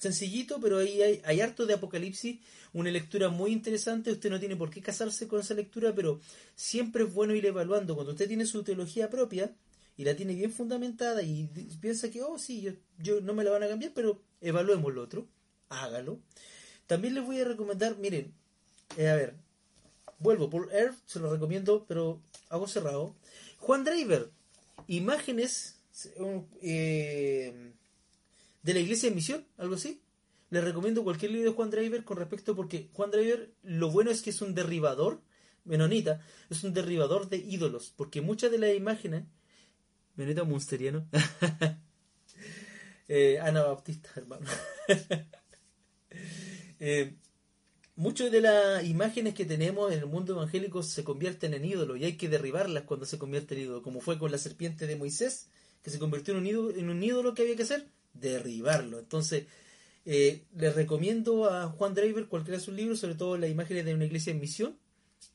sencillito, pero ahí hay, hay, harto de Apocalipsis, una lectura muy interesante, usted no tiene por qué casarse con esa lectura, pero siempre es bueno ir evaluando, cuando usted tiene su teología propia, y la tiene bien fundamentada y piensa que, oh, sí, yo, yo no me la van a cambiar, pero evaluemos lo otro, hágalo. También les voy a recomendar, miren, eh, a ver, vuelvo, por Earth se lo recomiendo, pero hago cerrado. Juan Driver, imágenes eh, de la iglesia de misión, algo así. Les recomiendo cualquier libro de Juan Driver con respecto, porque Juan Driver, lo bueno es que es un derribador, menonita, es un derribador de ídolos, porque muchas de las imágenes Benito Munsteriano. eh, Ana Bautista, hermano. eh, muchas de las imágenes que tenemos en el mundo evangélico se convierten en ídolos y hay que derribarlas cuando se convierte en ídolo, como fue con la serpiente de Moisés, que se convirtió en un ídolo, en un ídolo que había que hacer, derribarlo. Entonces, eh, les recomiendo a Juan Draver cualquiera de sus libros, sobre todo las imágenes de una iglesia en misión,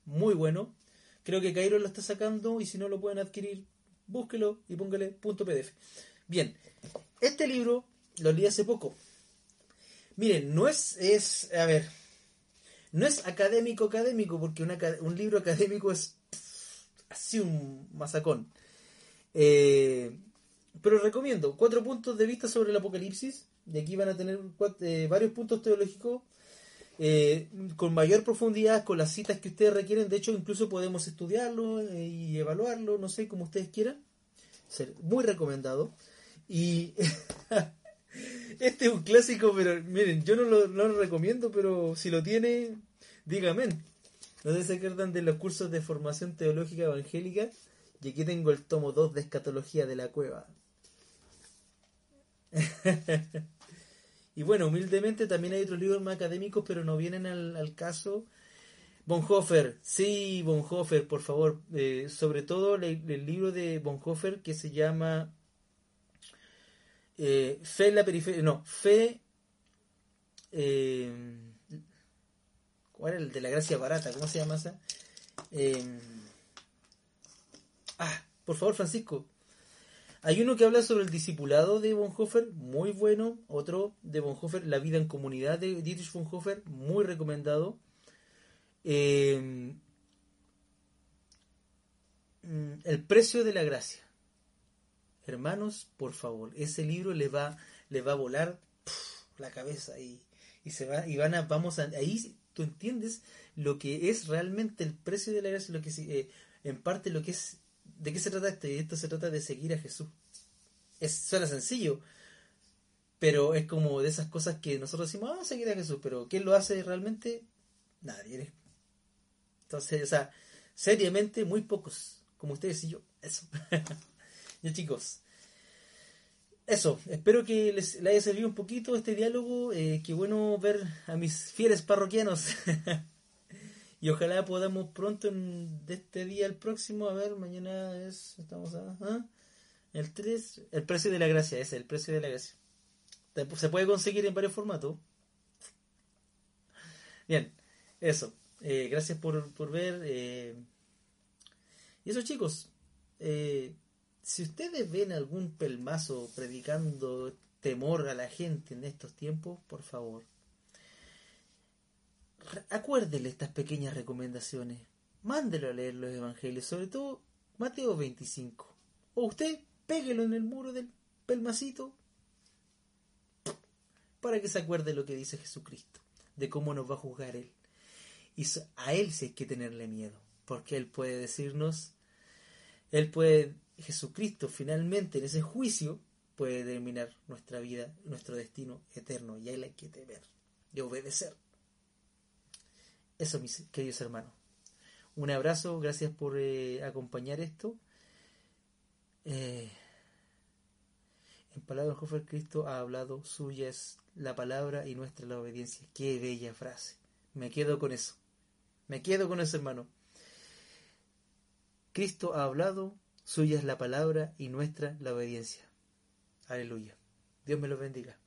muy bueno. Creo que Cairo lo está sacando y si no lo pueden adquirir, búsquelo y póngale punto PDF. Bien, este libro lo leí hace poco. Miren, no es, es, a ver, no es académico académico, porque un libro académico es así un masacón. Eh, pero recomiendo cuatro puntos de vista sobre el apocalipsis. Y aquí van a tener eh, varios puntos teológicos eh, con mayor profundidad, con las citas que ustedes requieren. De hecho, incluso podemos estudiarlo y evaluarlo, no sé, como ustedes quieran. Ser muy recomendado. Y este es un clásico, pero miren, yo no lo, no lo recomiendo, pero si lo tiene, dígame. No se acuerdan de los cursos de formación teológica evangélica. Y aquí tengo el tomo 2 de Escatología de la Cueva. y bueno, humildemente también hay otros libros más académicos, pero no vienen al, caso. Bonhoeffer, sí, Bonhoeffer, por favor. Eh, sobre todo el, libro de Bonhoeffer que se llama eh, Fe en la periferia. No, Fe. Eh, ¿Cuál era el de la gracia barata? ¿Cómo se llama esa? ah, por favor, Francisco, hay uno que habla sobre el discipulado de Bonhoeffer, muy bueno. Otro de Bonhoeffer, La vida en comunidad de Dietrich Bonhoeffer, muy recomendado. Eh, mm, el precio de la gracia. Hermanos, por favor, ese libro le va, va a volar la cabeza y, y, se va y van a, vamos a, ahí tú entiendes lo que es realmente el precio de la gracia, lo que eh, en parte lo que es ¿De qué se trata esto? Esto se trata de seguir a Jesús. Es, suena sencillo, pero es como de esas cosas que nosotros decimos, vamos a seguir a Jesús, pero ¿quién lo hace realmente? Nadie. Entonces, o sea, seriamente, muy pocos, como ustedes y yo. Eso. ya chicos, eso, espero que les, haya servido un poquito este diálogo. Eh, qué bueno ver a mis fieles parroquianos. Y ojalá podamos pronto de este día al próximo, a ver, mañana es, estamos a, ¿ah? el 3, el precio de la gracia, ese, el precio de la gracia. Se puede conseguir en varios formatos. Bien, eso. Eh, gracias por, por ver. Eh. Y eso chicos, eh, si ustedes ven algún pelmazo predicando temor a la gente en estos tiempos, por favor, acuérdele estas pequeñas recomendaciones. Mándelo a leer los evangelios, sobre todo Mateo 25. O usted péguelo en el muro del pelmacito para que se acuerde lo que dice Jesucristo, de cómo nos va a juzgar Él. Y a Él sí hay que tenerle miedo, porque Él puede decirnos, Él puede, Jesucristo finalmente en ese juicio puede determinar nuestra vida, nuestro destino eterno, y a Él hay que temer y obedecer. Eso, mis queridos hermanos. Un abrazo, gracias por eh, acompañar esto. Eh, en palabras de Cristo ha hablado, suya es la palabra y nuestra la obediencia. Qué bella frase. Me quedo con eso. Me quedo con eso, hermano. Cristo ha hablado, suya es la palabra y nuestra la obediencia. Aleluya. Dios me lo bendiga.